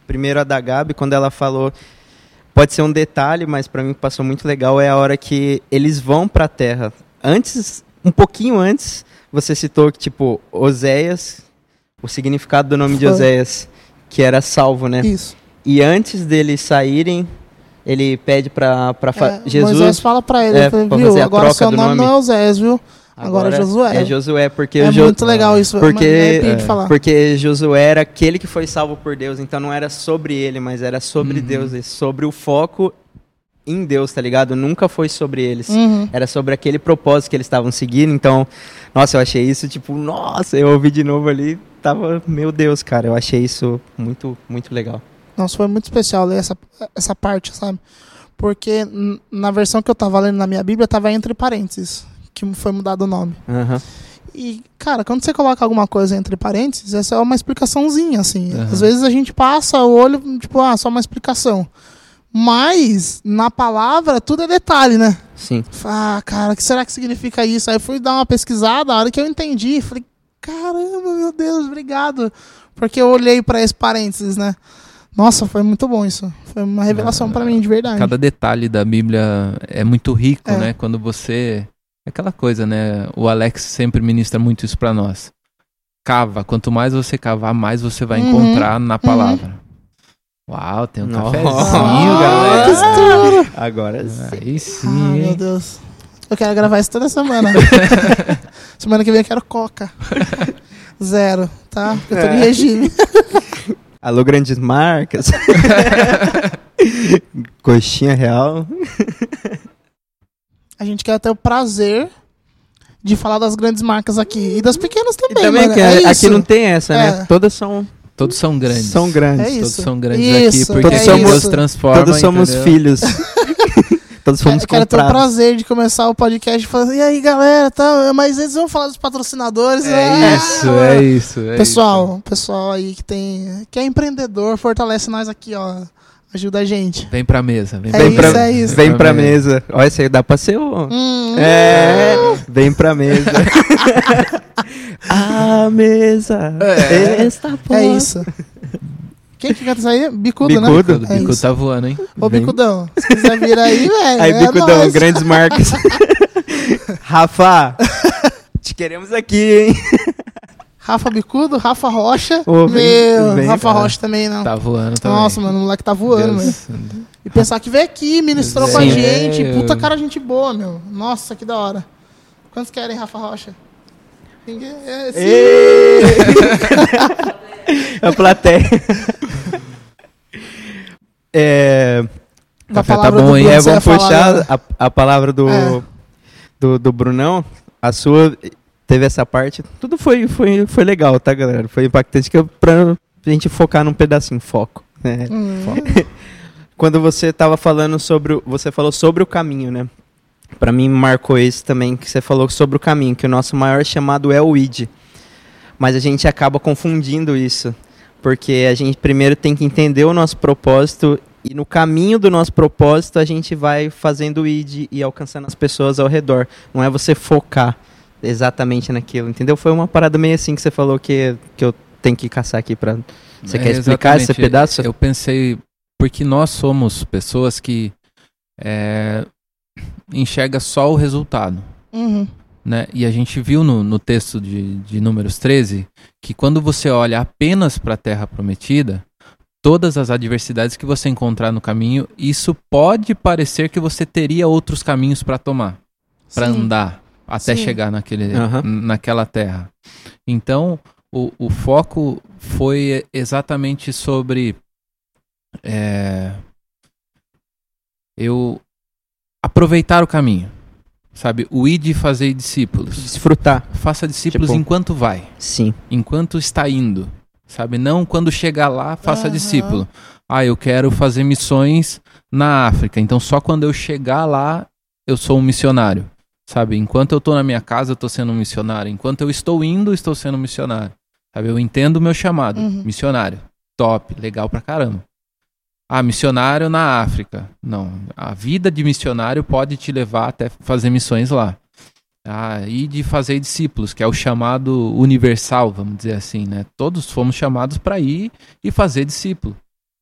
Primeiro a da Gabi, quando ela falou, pode ser um detalhe, mas para mim passou muito legal, é a hora que eles vão para a terra. Antes, um pouquinho antes, você citou que, tipo, Oséias, o significado do nome foi. de Oséias, que era salvo, né? Isso. E antes deles saírem, ele pede para é, Jesus. Moisés fala para ele, é, viu? Agora seu nome, nome, não é Osés, viu? Agora, Agora é Josué. É Josué, porque é jo... muito legal isso. Porque, é, falar. porque Josué era aquele que foi salvo por Deus, então não era sobre ele, mas era sobre uhum. Deus, sobre o foco em Deus, tá ligado? Nunca foi sobre eles. Uhum. Era sobre aquele propósito que eles estavam seguindo. Então, nossa, eu achei isso tipo, nossa, eu ouvi de novo ali, tava, meu Deus, cara, eu achei isso muito, muito legal. Nossa, foi muito especial ler essa, essa parte, sabe? Porque na versão que eu tava lendo na minha Bíblia, tava entre parênteses, que foi mudado o nome. Uhum. E, cara, quando você coloca alguma coisa entre parênteses, essa é uma explicaçãozinha, assim. Uhum. Às vezes a gente passa o olho, tipo, ah, só uma explicação. Mas, na palavra, tudo é detalhe, né? Sim. Ah, cara, o que será que significa isso? Aí eu fui dar uma pesquisada, a hora que eu entendi, falei, caramba, meu Deus, obrigado. Porque eu olhei para esse parênteses, né? Nossa, foi muito bom isso. Foi uma revelação é, para mim, de verdade. Cada detalhe da Bíblia é muito rico, é. né? Quando você. É aquela coisa, né? O Alex sempre ministra muito isso para nós. Cava. Quanto mais você cavar, mais você vai uhum. encontrar na uhum. palavra. Uhum. Uau, tem um Nossa. cafezinho, oh, galera. Agora sim. Aí sim. Ah, meu Deus. Eu quero gravar isso toda semana. semana que vem eu quero coca. Zero, tá? Eu tô é. em regime. Alô, grandes marcas. Coxinha real. A gente quer ter o prazer de falar das grandes marcas aqui. E das pequenas também. E também que é aqui não tem essa, né? é. né? Todas são. Todos são grandes. São grandes. É todos são grandes isso, aqui, porque é Deus isso. transforma. Todos somos entendeu? filhos. Todos fomos Quero ter o prazer de começar o podcast e falar, e aí galera, tá? mas eles vão falar dos patrocinadores. É ah, isso, é isso. É pessoal, isso. pessoal aí que tem. que é empreendedor, fortalece nós aqui, ó. Ajuda a gente. Vem pra mesa. Vem, é pra, isso, pra, é isso. Vem pra, mesa. Olha, isso aí dá pra ser o. Hum, é, vem pra mesa. a mesa é. está posta. É isso. Quem que canta isso aí? Bicudo, Bicudo. né? Bicudo, é Bicudo tá voando, hein? Ô, Bem... Bicudão, se quiser vir aí, velho. Aí, é Bicudão, nóis. grandes marcas. Rafa, te queremos aqui, hein? Rafa Bicudo, Rafa Rocha. Ô, Meu, bem, Rafa cara. Rocha também, não. Tá voando também. Nossa, mano, o moleque tá voando, Deus. mano. E pensar que veio aqui, ministrou Sim, com a gente. É, puta cara, gente boa, meu. Nossa, que da hora. Quantos querem, Rafa Rocha? Ninguém. É, a plateia. é. Café tá bom, hein? É, vamos puxar a, a palavra do, é. do, do Brunão. A sua teve essa parte. Tudo foi, foi, foi legal, tá, galera? Foi impactante que pra gente focar num pedacinho, foco. Né? Hum. Quando você estava falando sobre. Você falou sobre o caminho, né? Para mim marcou isso também que você falou sobre o caminho, que o nosso maior chamado é o ID. Mas a gente acaba confundindo isso, porque a gente primeiro tem que entender o nosso propósito e no caminho do nosso propósito a gente vai fazendo o ID e alcançando as pessoas ao redor. Não é você focar exatamente naquilo, entendeu? Foi uma parada meio assim que você falou que, que eu tenho que caçar aqui para Você é, quer explicar esse pedaço? Eu pensei porque nós somos pessoas que é, enxerga só o resultado. Uhum. Né? E a gente viu no, no texto de, de Números 13 que quando você olha apenas para a terra prometida, todas as adversidades que você encontrar no caminho, isso pode parecer que você teria outros caminhos para tomar, para andar até Sim. chegar naquele, uhum. naquela terra. Então, o, o foco foi exatamente sobre é, eu aproveitar o caminho. Sabe, o ir de fazer discípulos. Desfrutar. Faça discípulos tipo, enquanto vai. Sim. Enquanto está indo. Sabe, não quando chegar lá, faça uhum. discípulo. Ah, eu quero fazer missões na África. Então só quando eu chegar lá, eu sou um missionário. Sabe, enquanto eu estou na minha casa, eu estou sendo um missionário. Enquanto eu estou indo, estou sendo um missionário. Sabe, eu entendo o meu chamado, uhum. missionário. top, legal pra caramba. Ah, missionário na África. Não, a vida de missionário pode te levar até fazer missões lá. Ah, e de fazer discípulos, que é o chamado universal, vamos dizer assim, né? Todos fomos chamados para ir e fazer discípulo.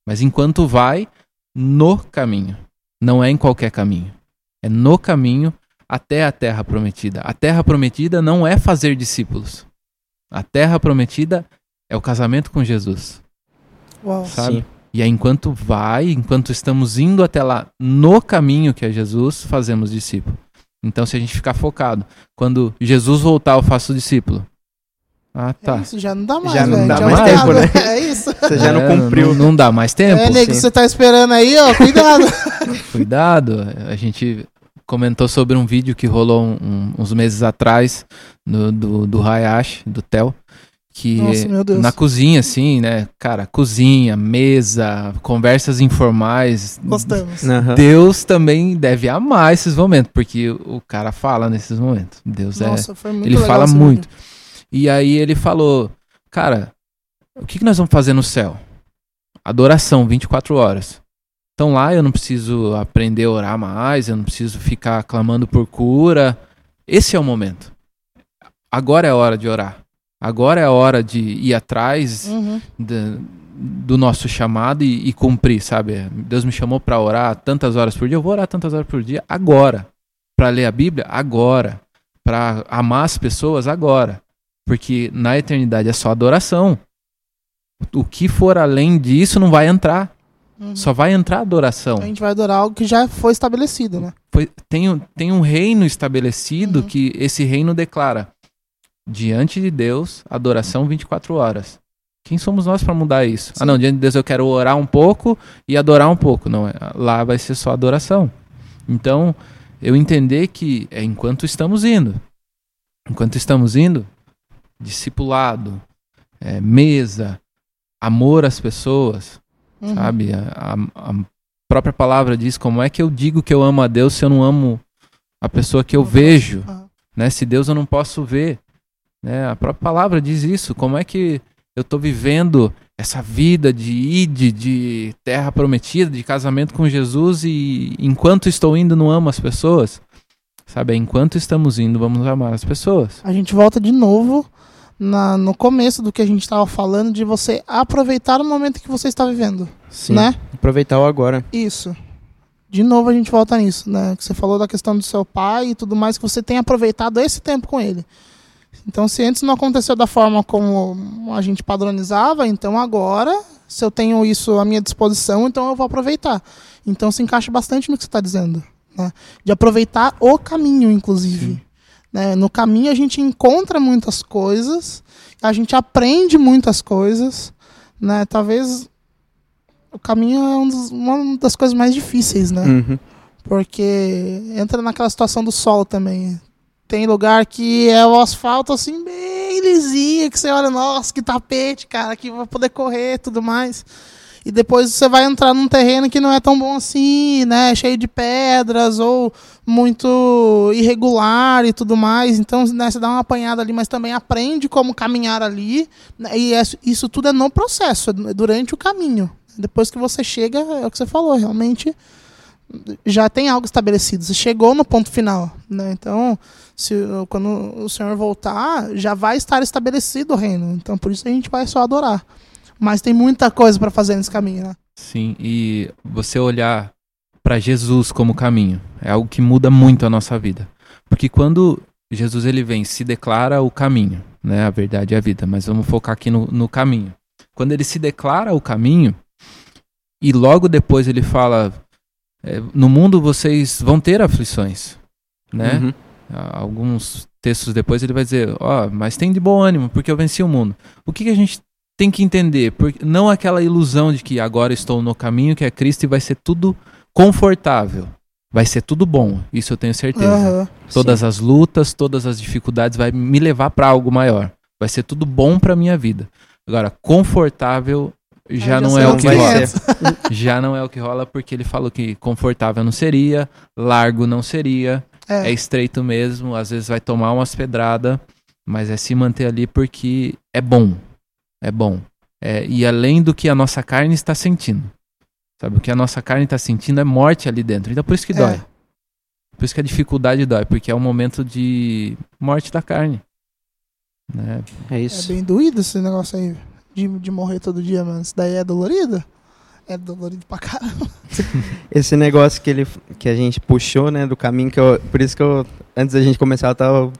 Mas enquanto vai no caminho, não é em qualquer caminho. É no caminho até a terra prometida. A terra prometida não é fazer discípulos. A terra prometida é o casamento com Jesus. Uau. Sabe? Sim. E aí, enquanto vai, enquanto estamos indo até lá no caminho que é Jesus, fazemos discípulo. Então, se a gente ficar focado, quando Jesus voltar, eu faço discípulo. Ah, tá. É isso, já não dá mais. Já não velho. dá Já mais tempo, né? É isso. Você já não É, cumpriu. Não, não dá mais tempo. É, nego, sim. você tá esperando aí, ó, cuidado. Cuidado. A gente comentou sobre um vídeo que rolou um- um- uns meses atrás no, do, do Hayashi, do Theo. Que Nossa, meu Deus. na cozinha, assim, né? Cara, cozinha, mesa, conversas informais. Gostamos. Aham. Deus também deve amar esses momentos, porque o cara fala nesses momentos. Deus é. Nossa, foi muito Ele legal fala muito. vídeo. E aí ele falou, cara, o que, que nós vamos fazer no céu? Adoração, 24 horas. Então lá eu não preciso aprender a orar mais, eu não preciso ficar clamando por cura. Esse é o momento. Agora é a hora de orar. Agora é a hora de ir atrás Uhum. da- do nosso chamado e, e cumprir, sabe? Deus me chamou para orar tantas horas por dia, eu vou orar tantas horas por dia agora. Para ler a Bíblia agora. Para amar as pessoas agora. Porque na eternidade é só adoração. O que for além disso não vai entrar. Uhum. Só vai entrar adoração. A gente vai adorar algo que já foi estabelecido, né? Foi- tem, um- tem um reino estabelecido Uhum. que esse reino declara diante de Deus, adoração 24 horas. Quem somos nós para mudar isso? Ah, Sim. não, diante de Deus eu quero orar um pouco e adorar um pouco. Não, é- lá vai ser só adoração. Então, eu entender que é enquanto estamos indo. Enquanto estamos indo, discipulado, é, mesa, amor às pessoas, Uhum. sabe? A, a- a própria palavra diz como é que eu digo que eu amo a Deus se eu não amo a pessoa que eu vejo, Ah, né? Se Deus eu não posso ver, né? A própria palavra diz isso. Como é que eu tô vivendo essa vida de ide, de terra prometida, de casamento com Jesus e enquanto estou indo não amo as pessoas? Sabe? Enquanto estamos indo, vamos amar as pessoas. A gente volta de novo na- no começo do que a gente estava falando, de você aproveitar o momento que você está vivendo, Sim. né? Aproveitar o agora. Isso. De novo a gente volta nisso, né? Que você falou da questão do seu pai e tudo mais, que você tem aproveitado esse tempo com ele. Então, se antes não aconteceu da forma como a gente padronizava, então agora, se eu tenho isso à minha disposição, então eu vou aproveitar. Então se encaixa bastante no que você está dizendo. Né? De aproveitar o caminho, inclusive. Né? No caminho a gente encontra muitas coisas, a gente aprende muitas coisas. Né? Talvez o caminho é um dos- uma das coisas mais difíceis, né? Uhum. Porque entra naquela situação do sol também. Tem lugar que é o asfalto assim, bem lisinho, que você olha, nossa, que tapete, cara, que vai poder correr e tudo mais. E depois você vai entrar num terreno que não é tão bom assim, né? Cheio de pedras ou muito irregular e tudo mais. Então, né, você dá uma apanhada ali, mas também aprende como caminhar ali. né, E é- isso tudo é no processo, é durante o caminho. Depois que você chega, é o que você falou, realmente já tem algo estabelecido. Você chegou no ponto final, né? Então, se quando o Senhor voltar, já vai estar estabelecido o reino. Então, por isso a gente vai só adorar. Mas tem muita coisa para fazer nesse caminho, né? Sim, e você olhar para Jesus como caminho é algo que muda muito a nossa vida. Porque quando Jesus ele vem, se declara o caminho, né? A verdade é a vida, mas vamos focar aqui no, no caminho. Quando ele se declara o caminho e logo depois ele fala: é, no mundo vocês vão ter aflições, né? Uhum. Alguns textos depois ele vai dizer: Ó, mas tem de bom ânimo, porque eu venci o mundo. O que, que a gente tem que entender? Porque não aquela ilusão de que agora estou no caminho que é Cristo e vai ser tudo confortável. Vai ser tudo bom, isso eu tenho certeza. Aham. Todas as lutas, todas as dificuldades vai me levar para algo maior. Vai ser tudo bom para minha vida. Agora, confortável já não sei é o que rola. ser. Já não é o que rola porque ele falou que confortável não seria, largo não seria, é É, estreito mesmo, às vezes vai tomar umas pedradas, mas é se manter ali porque é bom. É bom. é, e além do que a nossa carne está sentindo. Sabe, o que a nossa carne está sentindo é morte ali dentro. Então por isso que É. dói. Por isso que a dificuldade dói, porque é um momento de morte da carne. Né? É É isso. bem doído esse negócio aí. De, de morrer todo dia, mano. Isso daí é dolorido? É dolorido pra caramba. Esse negócio que, ele, que a gente puxou, né, do caminho, que eu, por isso que eu, antes da gente começar, eu tava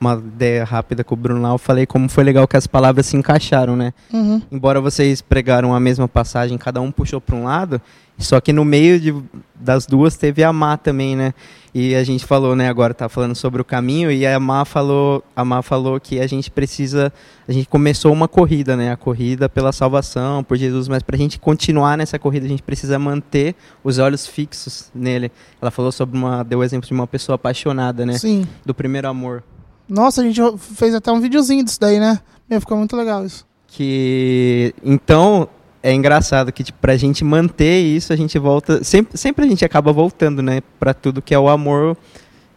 uma ideia rápida com o Bruno lá, eu falei como foi legal que as palavras se encaixaram, né? Uhum. Embora vocês pregaram a mesma passagem, cada um puxou para um lado, só que no meio de, das duas teve a Má também, né? E a gente falou, né, agora tá falando sobre o caminho, e a Má falou, a Má falou que a gente precisa, a gente começou uma corrida, né? A corrida pela salvação, por Jesus, mas pra gente continuar nessa corrida, a gente precisa manter os olhos fixos nele. Ela falou sobre uma, deu o exemplo de uma pessoa apaixonada, né? Sim. Do primeiro amor. Nossa, a gente fez até um videozinho disso daí, né? Meu, ficou muito legal isso. que então é engraçado que tipo, pra gente manter isso a gente volta sempre, sempre a gente acaba voltando né para tudo que é o amor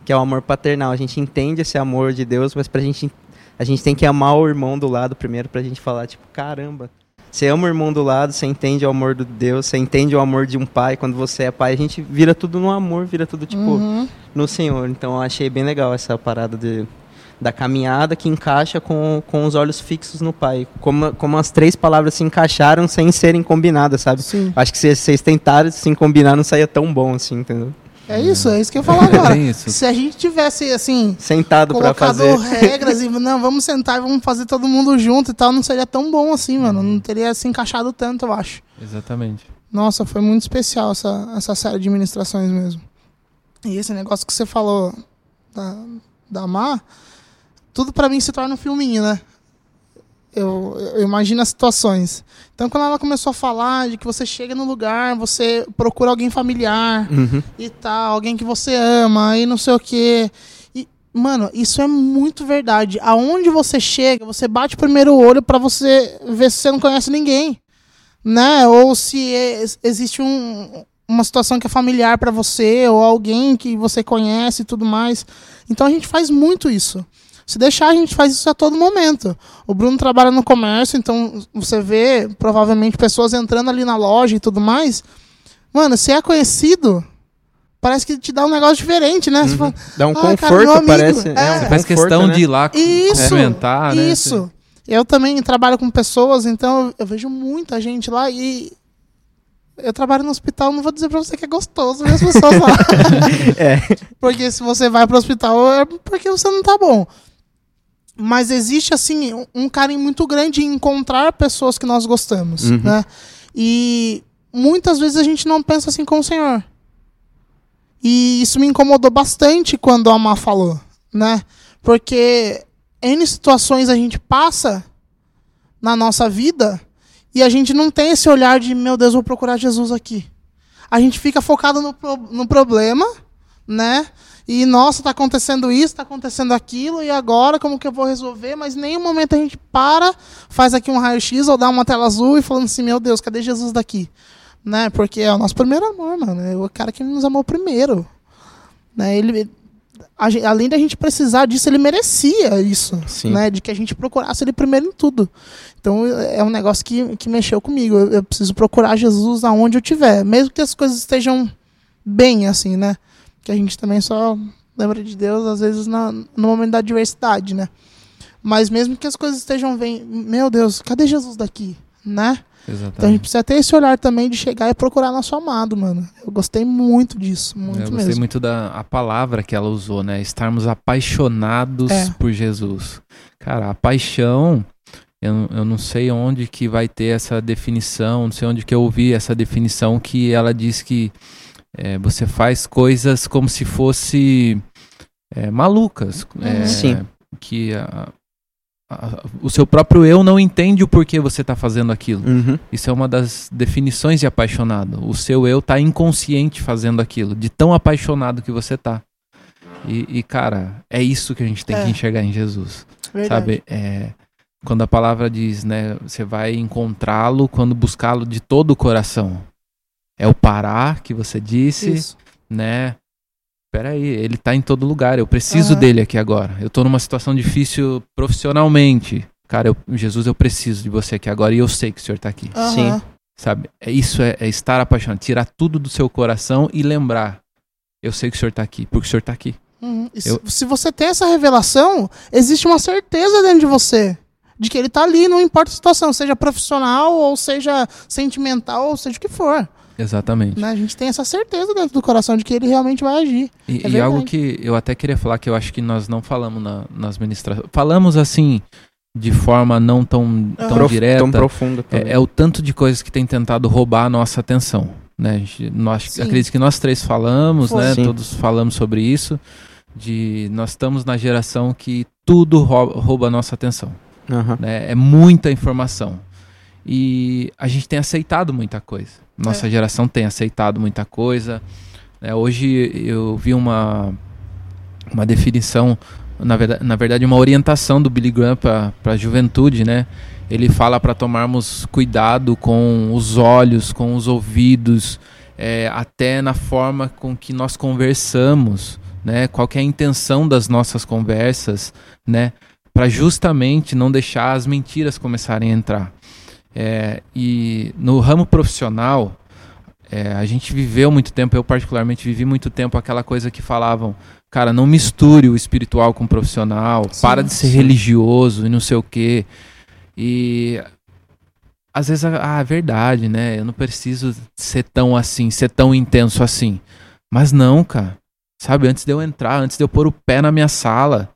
que é o amor paternal a gente entende esse amor de Deus mas pra gente a gente tem que amar o irmão do lado primeiro pra gente falar tipo caramba você ama o irmão do lado você entende o amor do Deus você entende o amor de um pai quando você é pai a gente vira tudo no amor vira tudo tipo Uhum. no Senhor. Então eu achei bem legal essa parada de, da caminhada que encaixa com, com os olhos fixos no Pai. Como, como as três palavras se encaixaram sem serem combinadas, sabe? Sim. Acho que se vocês tentaram se combinar, não saía tão bom assim, entendeu? É isso, é isso que eu ia falar É agora. bem isso. Se a gente tivesse, assim, Sentado pra colocado fazer. regras e não, vamos sentar e vamos fazer todo mundo junto e tal, não seria tão bom assim, mano. Não teria se encaixado tanto, eu acho. Exatamente. Nossa, foi muito especial essa, essa série de ministrações mesmo. E esse negócio que você falou da, da Má, tudo pra mim se torna um filminho, né? Eu, eu imagino as situações. Então, quando ela começou a falar de que você chega no lugar, você procura alguém familiar Uhum. e tal, alguém que você ama e não sei o quê. E, mano, isso é muito verdade. Aonde você chega, você bate o primeiro olho pra você ver se você não conhece ninguém, né? Ou se é- existe um- uma situação que é familiar pra você ou alguém que você conhece e tudo mais. Então a gente faz muito isso. Se deixar, a gente faz isso a todo momento. O Bruno trabalha no comércio, então você vê provavelmente pessoas entrando ali na loja e tudo mais. Mano, se é conhecido, parece que te dá um negócio diferente, né? Você fala, Dá um Ah, cara, conforto, amigo. parece. É. Você faz conforto, questão né? de ir lá Isso, cumprimentar, né? Isso. Eu também trabalho com pessoas, então eu vejo muita gente lá e eu trabalho no hospital, não vou dizer pra você que é gostoso ver as pessoas lá. É. Porque se você vai pro hospital é porque você não tá bom. Mas existe, assim, um- carinho muito grande em encontrar pessoas que nós gostamos, Uhum. né? E muitas vezes a gente não pensa assim com o Senhor. E isso me incomodou bastante quando a Má falou, né? Porque N situações a gente passa na nossa vida e a gente não tem esse olhar de, meu Deus, vou procurar Jesus aqui. A gente fica focado no, pro- no problema, né? E, nossa, tá acontecendo isso, tá acontecendo aquilo, e agora como que eu vou resolver? Mas em nenhum momento a gente para, faz aqui um raio-x ou dá uma tela azul e falando assim, meu Deus, cadê Jesus daqui? Né? Porque é o nosso primeiro amor, mano. É o cara que nos amou primeiro. Né? Ele, a gen- além da gente precisar disso, ele merecia isso. Sim. Né? De que a gente procurasse ele primeiro em tudo. Então é um negócio que, que mexeu comigo. Eu, eu preciso procurar Jesus aonde eu estiver. Mesmo que as coisas estejam bem, assim, né? Que a gente também só lembra de Deus, às vezes, na, no momento da adversidade, né? Mas mesmo que as coisas estejam bem, meu Deus, cadê Jesus daqui? Né? Então a gente Exatamente. precisa ter esse olhar também de chegar e procurar nosso amado, mano. Eu gostei muito disso, muito eu gostei mesmo. muito da a palavra que ela usou, né? Estarmos apaixonados É. por Jesus. Cara, a paixão, eu, eu não sei onde que vai ter essa definição, não sei onde que eu ouvi essa definição que ela diz que é, você faz coisas como se fosse é, malucas. é, Sim. Que a- a- o seu próprio eu não entende o porquê você está fazendo aquilo. Uhum. Isso é uma das definições de apaixonado. O seu eu tá inconsciente fazendo aquilo, de tão apaixonado que você tá. E, e, cara, é isso que a gente tem É. que enxergar em Jesus. Verdade. Sabe? É, quando a palavra diz, né? Você vai encontrá-lo quando buscá-lo de todo o coração. É o parar que você disse, Isso. né? Peraí, ele tá em todo lugar. Eu preciso Aham. dele aqui agora. Eu tô numa situação difícil profissionalmente. cara, eu, Jesus, eu preciso de você aqui agora e eu sei que o Senhor está aqui. Aham. Sim. Sabe? É, isso é, é estar apaixonado, tirar tudo do seu coração e lembrar. Eu sei que o Senhor está aqui, porque o Senhor está aqui. Uhum. E se- Eu- se você tem essa revelação, existe uma certeza dentro de você de que ele tá ali, não importa a situação, seja profissional ou seja sentimental, ou seja o que for. Exatamente. né? A gente tem essa certeza dentro do coração de que ele realmente vai agir. E, É e algo que eu até queria falar que eu acho que nós não falamos na- nas ministrações. Falamos assim, de forma não tão, tão Prof- direta. Tão profundo também. É, é o tanto de coisas que tem tentado roubar a nossa atenção. Né? A gente- nós, Sim. acredito que nós três falamos, Foi. né? Sim. Todos falamos sobre isso. De nós estamos na geração que tudo rouba, rouba a nossa atenção. Aham. né? É muita informação. E a gente tem aceitado muita coisa. Nossa É. geração tem aceitado muita coisa. né? hoje eu vi uma, uma definição, na verdade, na verdade, uma orientação do Billy Graham para a juventude, né? Ele fala para tomarmos cuidado com os olhos, com os ouvidos, é, até na forma com que nós conversamos, né? Qual é a intenção das nossas conversas, né? Para justamente não deixar as mentiras começarem a entrar. É, e no ramo profissional, é, a gente viveu muito tempo, eu particularmente vivi muito tempo aquela coisa que falavam, cara, não misture o espiritual com o profissional, Sim, para de ser sim. religioso e não sei o quê. E às vezes, ah, é verdade, né? Eu não preciso ser tão assim, ser tão intenso assim. Mas não, cara. Sabe, antes de eu entrar, antes de eu pôr o pé na minha sala,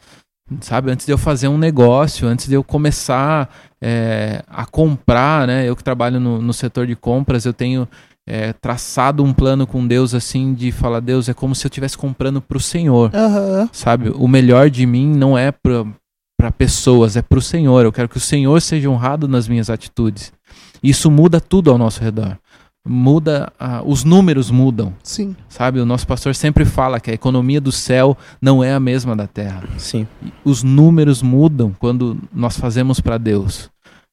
sabe, antes de eu fazer um negócio, antes de eu começar é, a comprar, né? Eu que trabalho no, no setor de compras, eu tenho é, traçado um plano com Deus assim de falar, Deus, é como se eu estivesse comprando para o Senhor Aham. sabe? O melhor de mim não é para pessoas, é para o Senhor. Eu quero que o Senhor seja honrado nas minhas atitudes. Isso muda tudo ao nosso redor. Muda, ah, os números mudam, Sim. sabe? O nosso pastor sempre fala que a economia do céu não é a mesma da terra. Sim. Os números mudam quando nós fazemos para Deus.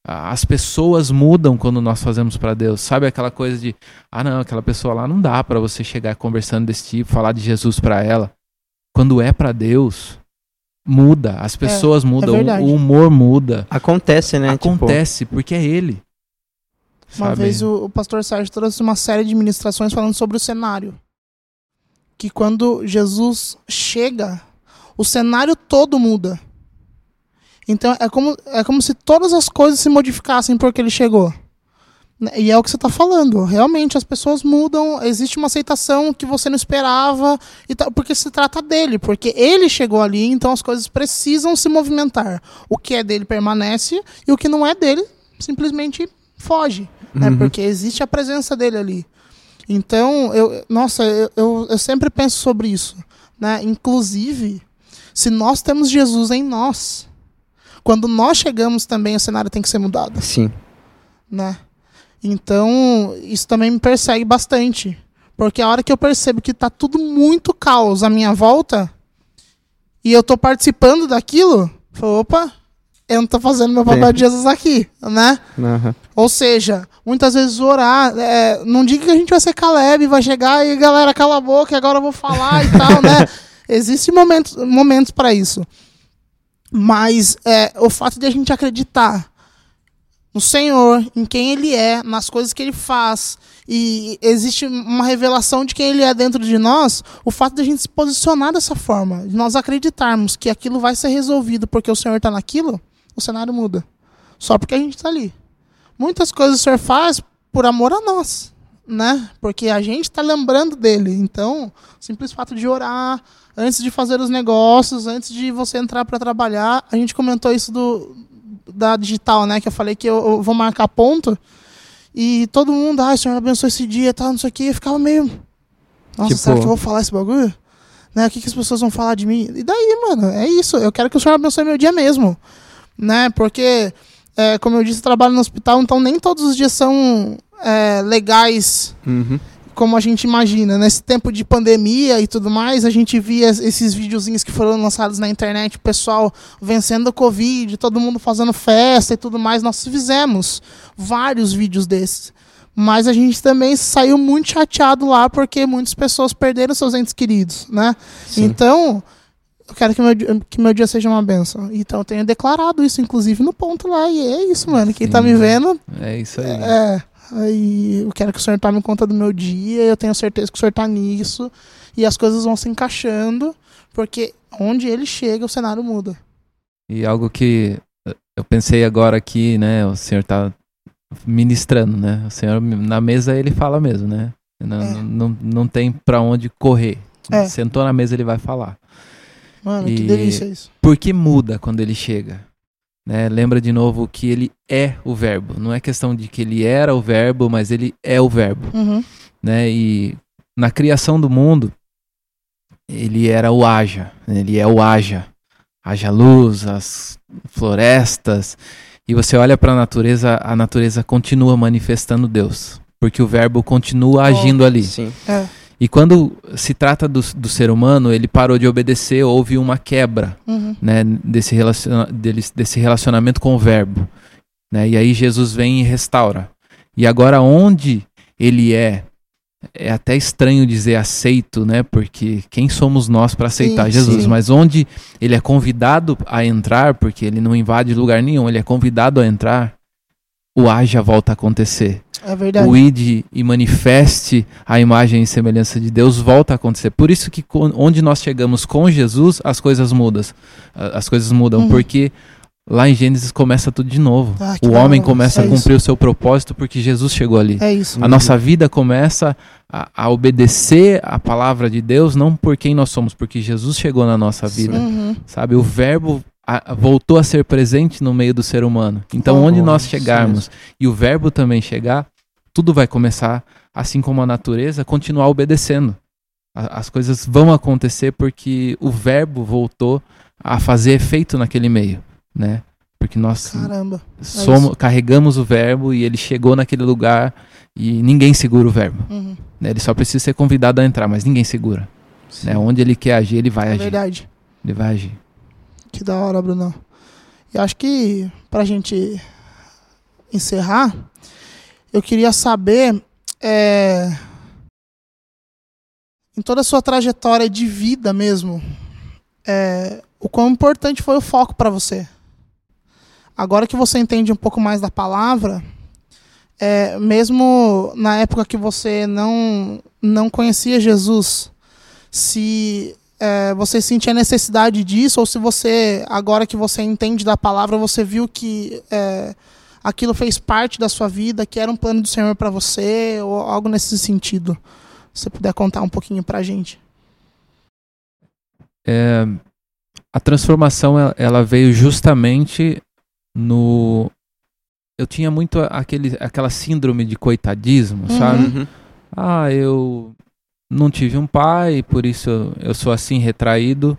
Ah, As pessoas mudam quando nós fazemos para Deus. Sabe aquela coisa de, ah não, aquela pessoa lá não dá para você chegar conversando desse tipo, falar de Jesus para ela. Quando é para Deus, muda. As pessoas mudam, o- verdade. o humor muda. Acontece, né? Tipo, Acontece porque é ele. Uma Sabe? vez o, o pastor Sérgio trouxe uma série de ministrações falando sobre o cenário. Que quando Jesus chega, o cenário todo muda. Então é como, é como se todas as coisas se modificassem porque ele chegou. Né? E é o que você está falando. Realmente as pessoas mudam, existe uma aceitação que você não esperava, e tal, porque se trata dele, porque ele chegou ali, então as coisas precisam se movimentar. O que é dele permanece e o que não é dele simplesmente foge né? Uhum. Porque existe a presença dele ali. Então, eu, nossa, eu, eu, eu sempre penso sobre isso, né? Inclusive, se nós temos Jesus em nós, quando nós chegamos também o cenário tem que ser mudado, Sim. né? Então, isso também me persegue bastante, porque a hora que eu percebo que tá tudo muito caos à minha volta e eu tô participando daquilo, eu falo, opa, eu não tô fazendo meu papel Sim. de Jesus aqui, né? Aham. Ou seja, muitas vezes orar, é, não diga que a gente vai ser Caleb, vai chegar e galera, cala a boca, agora eu vou falar e tal, né? Existem momentos, momentos para isso. Mas é, o fato de a gente acreditar no Senhor, em quem Ele é, nas coisas que Ele faz, e existe uma revelação de quem Ele é dentro de nós, o fato de a gente se posicionar dessa forma, de nós acreditarmos que aquilo vai ser resolvido porque o Senhor está naquilo, o cenário muda. Só porque a gente está ali. Muitas coisas o Senhor faz por amor a nós, né? Porque a gente está lembrando dele. Então, o simples fato de orar, antes de fazer os negócios, antes de você entrar para trabalhar, a gente comentou isso do da digital, né? Que eu falei que eu, eu vou marcar ponto e todo mundo, ah, Senhor abençoe esse dia, tal, não sei o que, eu ficava meio, nossa, Tipo- será que eu vou falar esse bagulho? Né? O que, que as pessoas vão falar de mim? E daí, mano, é isso. Eu quero que o Senhor abençoe meu dia mesmo, né? Porque é, como eu disse, eu trabalho no hospital, então nem todos os dias são é, legais Uhum. como a gente imagina. Nesse tempo de pandemia e tudo mais, a gente via esses videozinhos que foram lançados na internet, o pessoal vencendo a Covid, todo mundo fazendo festa e tudo mais. Nós fizemos vários vídeos desses. Mas a gente também saiu muito chateado lá porque muitas pessoas perderam seus entes queridos, né? Sim. Então, eu quero que meu, dia- que meu dia seja uma benção. Então eu tenho declarado isso, inclusive, no ponto lá. E é isso, mano. Quem tá Sim. me vendo, É isso aí. é. Aí eu quero que o senhor tome conta do meu dia. Eu tenho certeza que o senhor tá nisso. E as coisas vão se encaixando. Porque onde ele chega, o cenário muda. E algo que eu pensei agora aqui, né? O senhor tá ministrando, né? O senhor na mesa ele fala mesmo, né? Não, É. não, não tem pra onde correr. É. Sentou na mesa ele vai falar. Mano, que E- delícia isso. Porque muda quando ele chega. Né? Lembra de novo que ele é o verbo. Não é questão de que ele era o verbo, mas ele é o verbo. Uhum. Né? E na criação do mundo, ele era o haja. Ele é o haja. Haja luz, as florestas. E você olha para a natureza, a natureza continua manifestando Deus. Porque o verbo continua agindo ali. Sim. É. E quando se trata do, do ser humano, ele parou de obedecer, houve uma quebra Uhum. né, desse, relaciona desse relacionamento com o verbo. Né? E aí Jesus vem e restaura. E agora onde ele é, é até estranho dizer aceito, né? Porque quem somos nós para aceitar Sim, Jesus? sim. Mas onde ele é convidado a entrar, porque ele não invade lugar nenhum, ele é convidado a entrar, o haja volta a acontecer É verdade. o ide e manifeste a imagem e semelhança de Deus volta a acontecer. Por isso que onde nós chegamos com Jesus, as coisas mudam. As coisas mudam, Uhum. porque lá em Gênesis começa tudo de novo. Ah, o homem começa É a cumprir o seu propósito porque Jesus chegou ali. É isso. A nossa vida começa a, a obedecer a palavra de Deus, não por quem nós somos, porque Jesus chegou na nossa vida. Uhum. Sabe? O verbo a- voltou a ser presente no meio do ser humano. Então, Oh, onde nós isso chegarmos e o verbo também chegar, tudo vai começar, assim como a natureza, continuar obedecendo. A- As coisas vão acontecer porque o verbo voltou a fazer efeito naquele meio, né? Porque nós Caramba. somos, carregamos o verbo e ele chegou naquele lugar e ninguém segura o verbo. Uhum. né? Ele só precisa ser convidado a entrar, mas ninguém segura. Né? Onde ele quer agir, ele vai É agir. verdade. Ele vai agir. Que da hora, Bruno. E acho que pra gente encerrar, eu queria saber é, em toda a sua trajetória de vida mesmo, é, o quão importante foi o foco pra você. Agora que você entende um pouco mais da palavra, é, mesmo na época que você não, não conhecia Jesus, se é, você sentia necessidade disso, ou se você, agora que você entende da palavra, você viu que é, aquilo fez parte da sua vida, que era um plano do Senhor para você, ou algo nesse sentido. Se você puder contar um pouquinho pra gente. É, a transformação ela- veio justamente no eu tinha muito aquele aquela síndrome de coitadismo, Uhum. sabe? Ah, eu não tive um pai, por isso eu, eu sou assim retraído.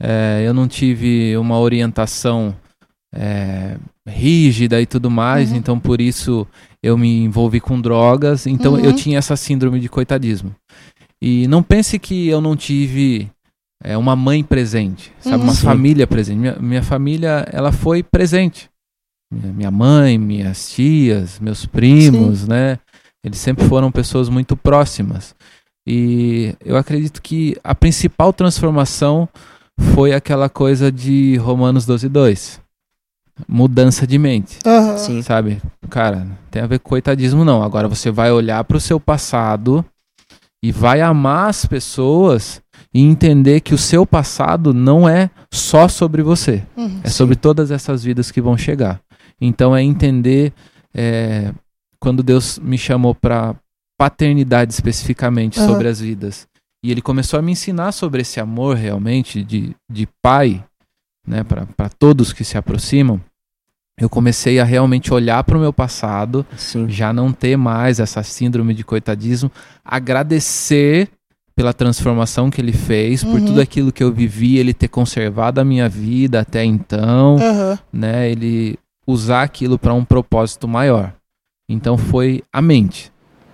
É, eu não tive uma orientação é, rígida e tudo mais, Uhum. então por isso eu me envolvi com drogas. Então Uhum. eu tinha essa síndrome de coitadismo. E não pense que eu não tive é, uma mãe presente, sabe, Uhum. uma Sim. família presente. Minha, minha família, ela foi presente. Minha, minha mãe, minhas tias, meus primos, né? Eles sempre foram pessoas muito próximas. E eu acredito que a principal transformação foi aquela coisa de Romanos 12, 2. Mudança de mente, Aham. Sim. sabe? Cara, tem a ver com coitadismo, não. Agora você vai olhar para o seu passado e vai amar as pessoas e entender que o seu passado não é só sobre você. Uhum. É sobre todas essas vidas que vão chegar. Então é entender é, quando Deus me chamou para paternidade especificamente Aham. sobre as vidas. E ele começou a me ensinar sobre esse amor realmente de, de pai, né, para todos que se aproximam. Eu comecei a realmente olhar para o meu passado, Sim. já não ter mais essa síndrome de coitadismo, agradecer pela transformação que ele fez, por Uhum. tudo aquilo que eu vivi, ele ter conservado a minha vida até então, Aham. né? Ele usar aquilo para um propósito maior. Então foi a mente,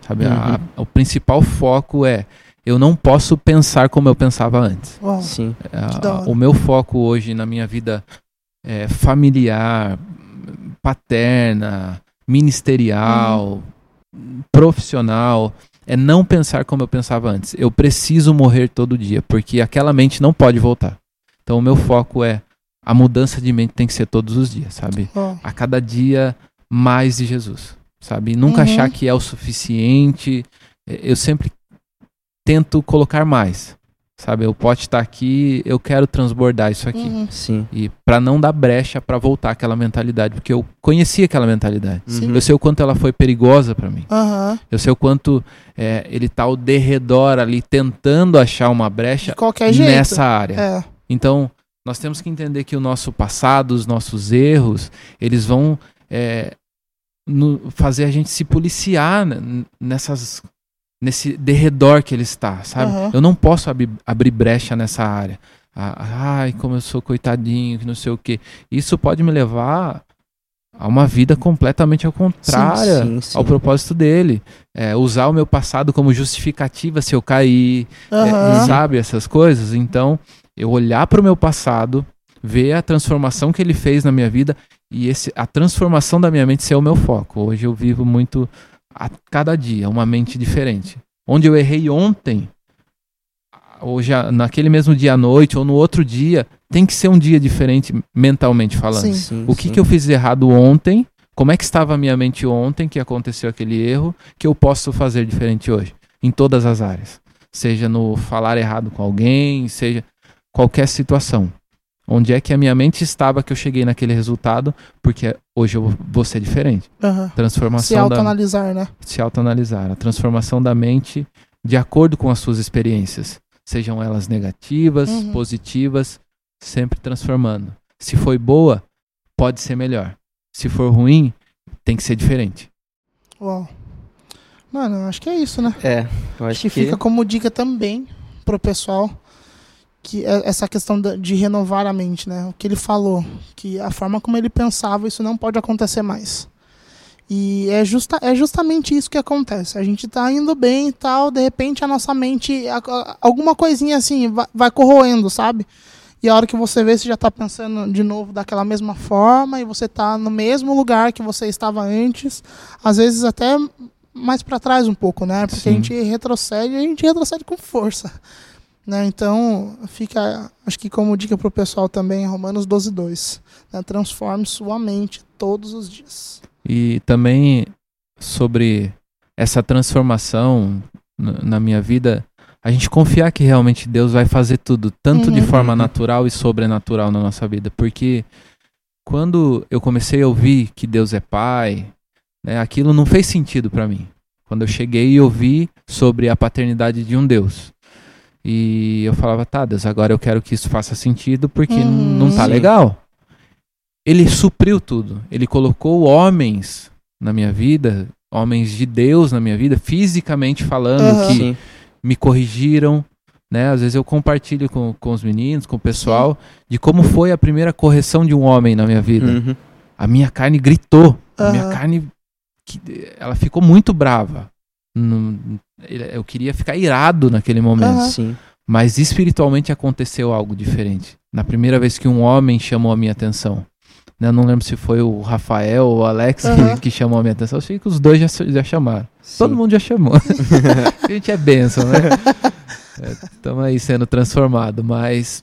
sabe? A- a- o principal foco é eu não posso pensar como eu pensava antes. Uau. Sim. Da hora. o meu foco hoje na minha vida é, familiar, paterna, ministerial, profissional, é não pensar como eu pensava antes. Eu preciso morrer todo dia, porque aquela mente não pode voltar. Então o meu foco é a mudança de mente tem que ser todos os dias, sabe? A cada dia mais de Jesus, sabe? Nunca Uhum. achar que é o suficiente. Eh, Eu sempre tento colocar mais, sabe? O pote está aqui, eu quero transbordar isso aqui. uhum. Sim. E para não dar brecha para voltar aquela mentalidade, porque eu conhecia aquela mentalidade. Uhum. Eu sei o quanto ela foi perigosa para mim. Aham. Eu sei o quanto eh, ele tá ao derredor ali tentando achar uma De brecha qualquer jeito. nessa área. É. Então, nós temos que entender que o nosso passado, os nossos erros, eles vão é, no- fazer a gente se policiar nessas, nesse derredor que ele está, sabe? Aham. Eu não posso abrir, abrir brecha nessa área. Ah, Ai, como eu sou coitadinho, que não sei o quê. Isso pode me levar a uma vida completamente ao contrária sim, sim. ao propósito dele. É, usar o meu passado como justificativa se eu cair, é, Aham. sabe, essas coisas. Então, eu olhar para o meu passado, ver a transformação que ele fez na minha vida e esse, a transformação da minha mente ser o meu foco. Hoje eu vivo muito a cada dia, uma mente diferente. Onde eu errei ontem, hoje, naquele mesmo dia à noite ou no outro dia, tem que ser um dia diferente mentalmente falando. Sim. Sim, O que, sim. que eu fiz errado ontem? Como é que estava a minha mente ontem que aconteceu aquele erro que eu posso fazer diferente hoje? Em todas as áreas. Seja no falar errado com alguém, seja qualquer situação. Onde é que a minha mente estava que eu cheguei naquele resultado? Porque hoje eu vou ser diferente. Se Transformação da autoanalisar, né? se autoanalisar, a transformação da mente de acordo com as suas experiências, sejam elas negativas, Uhum. positivas, sempre transformando. Se foi boa, pode ser melhor. Se for ruim, tem que ser diferente. Uau. Mano, eu acho que é isso, né? É, eu Acho acho que que, fica como dica também pro pessoal que é essa questão de renovar a mente, né? O que ele falou, que a forma como ele pensava, isso não pode acontecer mais. E é, justa, é justamente isso que acontece. A gente tá indo bem e tal, de repente a nossa mente, a- a- alguma coisinha assim, vai, vai corroendo, sabe? E a hora que você vê, você já tá pensando de novo daquela mesma forma e você tá no mesmo lugar que você estava antes, às vezes até mais para trás um pouco, né? Porque a Sim. gente retrocede a gente retrocede com força. Né? Então, fica, acho que como dica pro pessoal também, Romanos 12, 2. Né? Transforme sua mente todos os dias. E também sobre essa transformação na minha vida, a gente confiar que realmente Deus vai fazer tudo, tanto de Uhum. forma Uhum. natural e sobrenatural na nossa vida. Porque quando eu comecei a ouvir que Deus é Pai, né, aquilo não fez sentido para mim. Quando eu cheguei e ouvi sobre a paternidade de um Deus. E eu falava, tá, Deus, agora eu quero que isso faça sentido porque Uhum. não tá Sim. legal. Ele supriu tudo. Ele colocou homens na minha vida, homens de Deus na minha vida, fisicamente falando, Aham. que sim. me corrigiram. Né? Às vezes eu compartilho com, com os meninos, com o pessoal, de como foi a primeira correção de um homem na minha vida. Uhum. A minha carne gritou. A minha carne. Ela ficou muito brava. Não- Eu queria ficar irado naquele momento. Aham. Sim. Mas espiritualmente aconteceu algo diferente. Na primeira vez que um homem chamou a minha atenção. Né, Eu não lembro se foi o Rafael ou o Alex que- Aham. que, chamou a minha atenção. Eu sei que os dois já, já chamaram. sim. Todo mundo já chamou. a gente é bênção, né? Estamos aí sendo transformado. Mas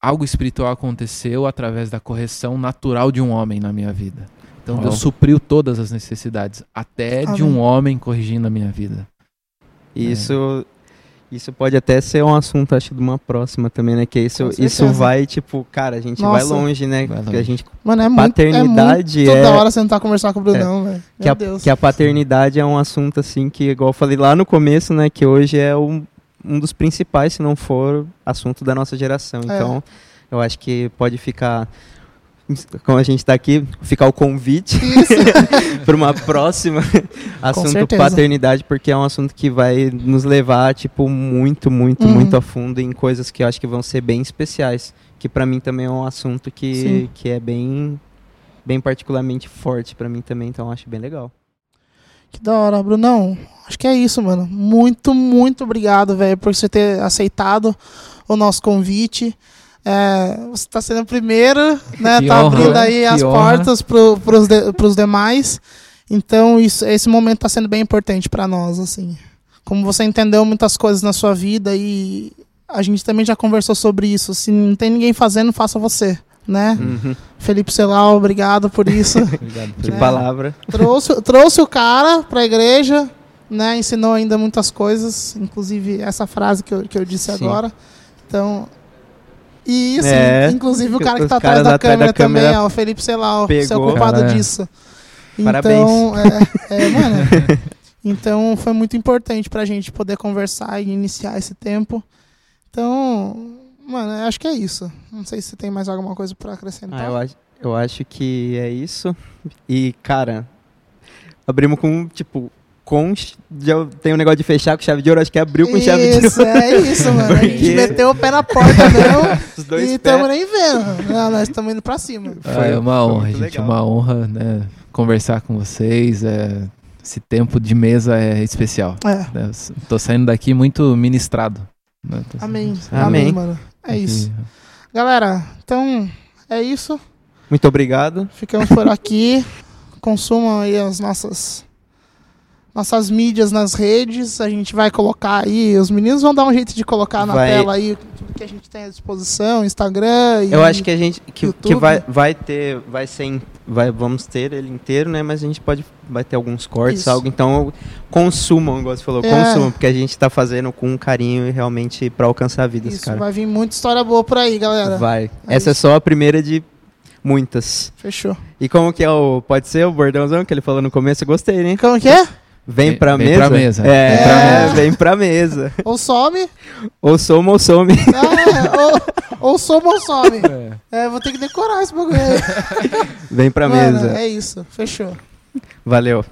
algo espiritual aconteceu através da correção natural de um homem na minha vida. Então Uau. Deus supriu todas as necessidades, até de um Amém. homem corrigindo a minha vida. Isso, isso pode até ser um assunto, acho, de uma próxima também, né? Que isso, isso vai, tipo, cara, a gente vai Nossa. longe, né? Vai Que longe. a gente Mano, é muito, Paternidade é muito é- da hora sentar e conversar com o Brunão, velho. que a, que a paternidade é um assunto, assim, que, igual eu falei lá no começo, né? Que hoje é um, um dos principais, se não for assunto da nossa geração. É. Então, eu acho que pode ficar, como a gente está aqui, ficar o convite para uma próxima assunto paternidade, porque é um assunto que vai nos levar, tipo, muito, muito, Uhum. muito a fundo em coisas que eu acho que vão ser bem especiais. Que para mim também é um assunto que, Sim. que é bem, bem particularmente forte para mim também, então acho bem legal. Que da hora, Brunão. Acho que é isso, mano. Muito, muito obrigado, velho, por você ter aceitado o nosso convite. É, você está sendo o primeiro, né? Que tá honra, abrindo né? aí as honra. portas de, pros demais. Então, isso, esse momento está sendo bem importante para nós, assim. Como você entendeu muitas coisas na sua vida e a gente também já conversou sobre isso. Se não tem ninguém fazendo, faça você, né? Uhum. Felipe Celau, obrigado por isso. Obrigado. Que É. palavra. trouxe, trouxe o cara pra igreja, né? Ensinou ainda muitas coisas, inclusive essa frase que eu, que eu disse Sim. agora. Então. E isso, É, inclusive o cara que tá atrás da atrás da câmera também, câmera ó, o Felipe Celau, pegou. seu culpado Cara, é. disso. Parabéns. Então, é, é, mano. então foi muito importante pra gente poder conversar e iniciar esse tempo. Então, mano, acho que é isso. Não sei se tem mais alguma coisa pra acrescentar. Ah, eu, acho, eu acho que é isso. E, cara, abrimos com, tipo, com. Já tem um negócio de fechar com chave de ouro, acho que abriu com chave de Isso, ouro. é isso, mano. A gente Porque- meteu o pé na porta mesmo Os dois e estamos nem vendo. Não, nós estamos indo pra cima. Ah, é uma foi honra, muito gente. legal. Uma honra, né? Conversar com vocês. é, esse tempo de mesa é especial. É. né, Tô saindo daqui muito ministrado. né, tô- Amém. Amém. Amém, mano. É isso. Galera, então é isso. Muito obrigado. Ficamos por aqui. Consumam aí as nossas nossas mídias nas redes. A gente vai colocar aí. Os meninos vão dar um jeito de colocar na Vai. tela aí tudo que a gente tem à disposição, Instagram. E Eu acho que a gente que, que vai, vai ter, vai ser, vai, vamos ter ele inteiro, né? Mas a gente pode, vai ter alguns cortes, Isso. algo. Então consumam, igual você falou, É. consumam, porque a gente tá fazendo com carinho e realmente pra alcançar vidas, isso cara. vai vir muita história boa por aí, galera. Vai. É Essa é isso. só a primeira de muitas. Fechou. E como que é o, pode ser o bordãozão que ele falou no começo? Eu gostei, né? Como que é? Vem Vem- pra vem mesa. pra mesa. É, Vem pra mesa. vem pra mesa. Ou some, ou soma ou some. ah, ou, ou soma ou some. É. É, vou ter que decorar esse bagulho aí. Vem pra Mano, mesa. é isso. Fechou. Valeu.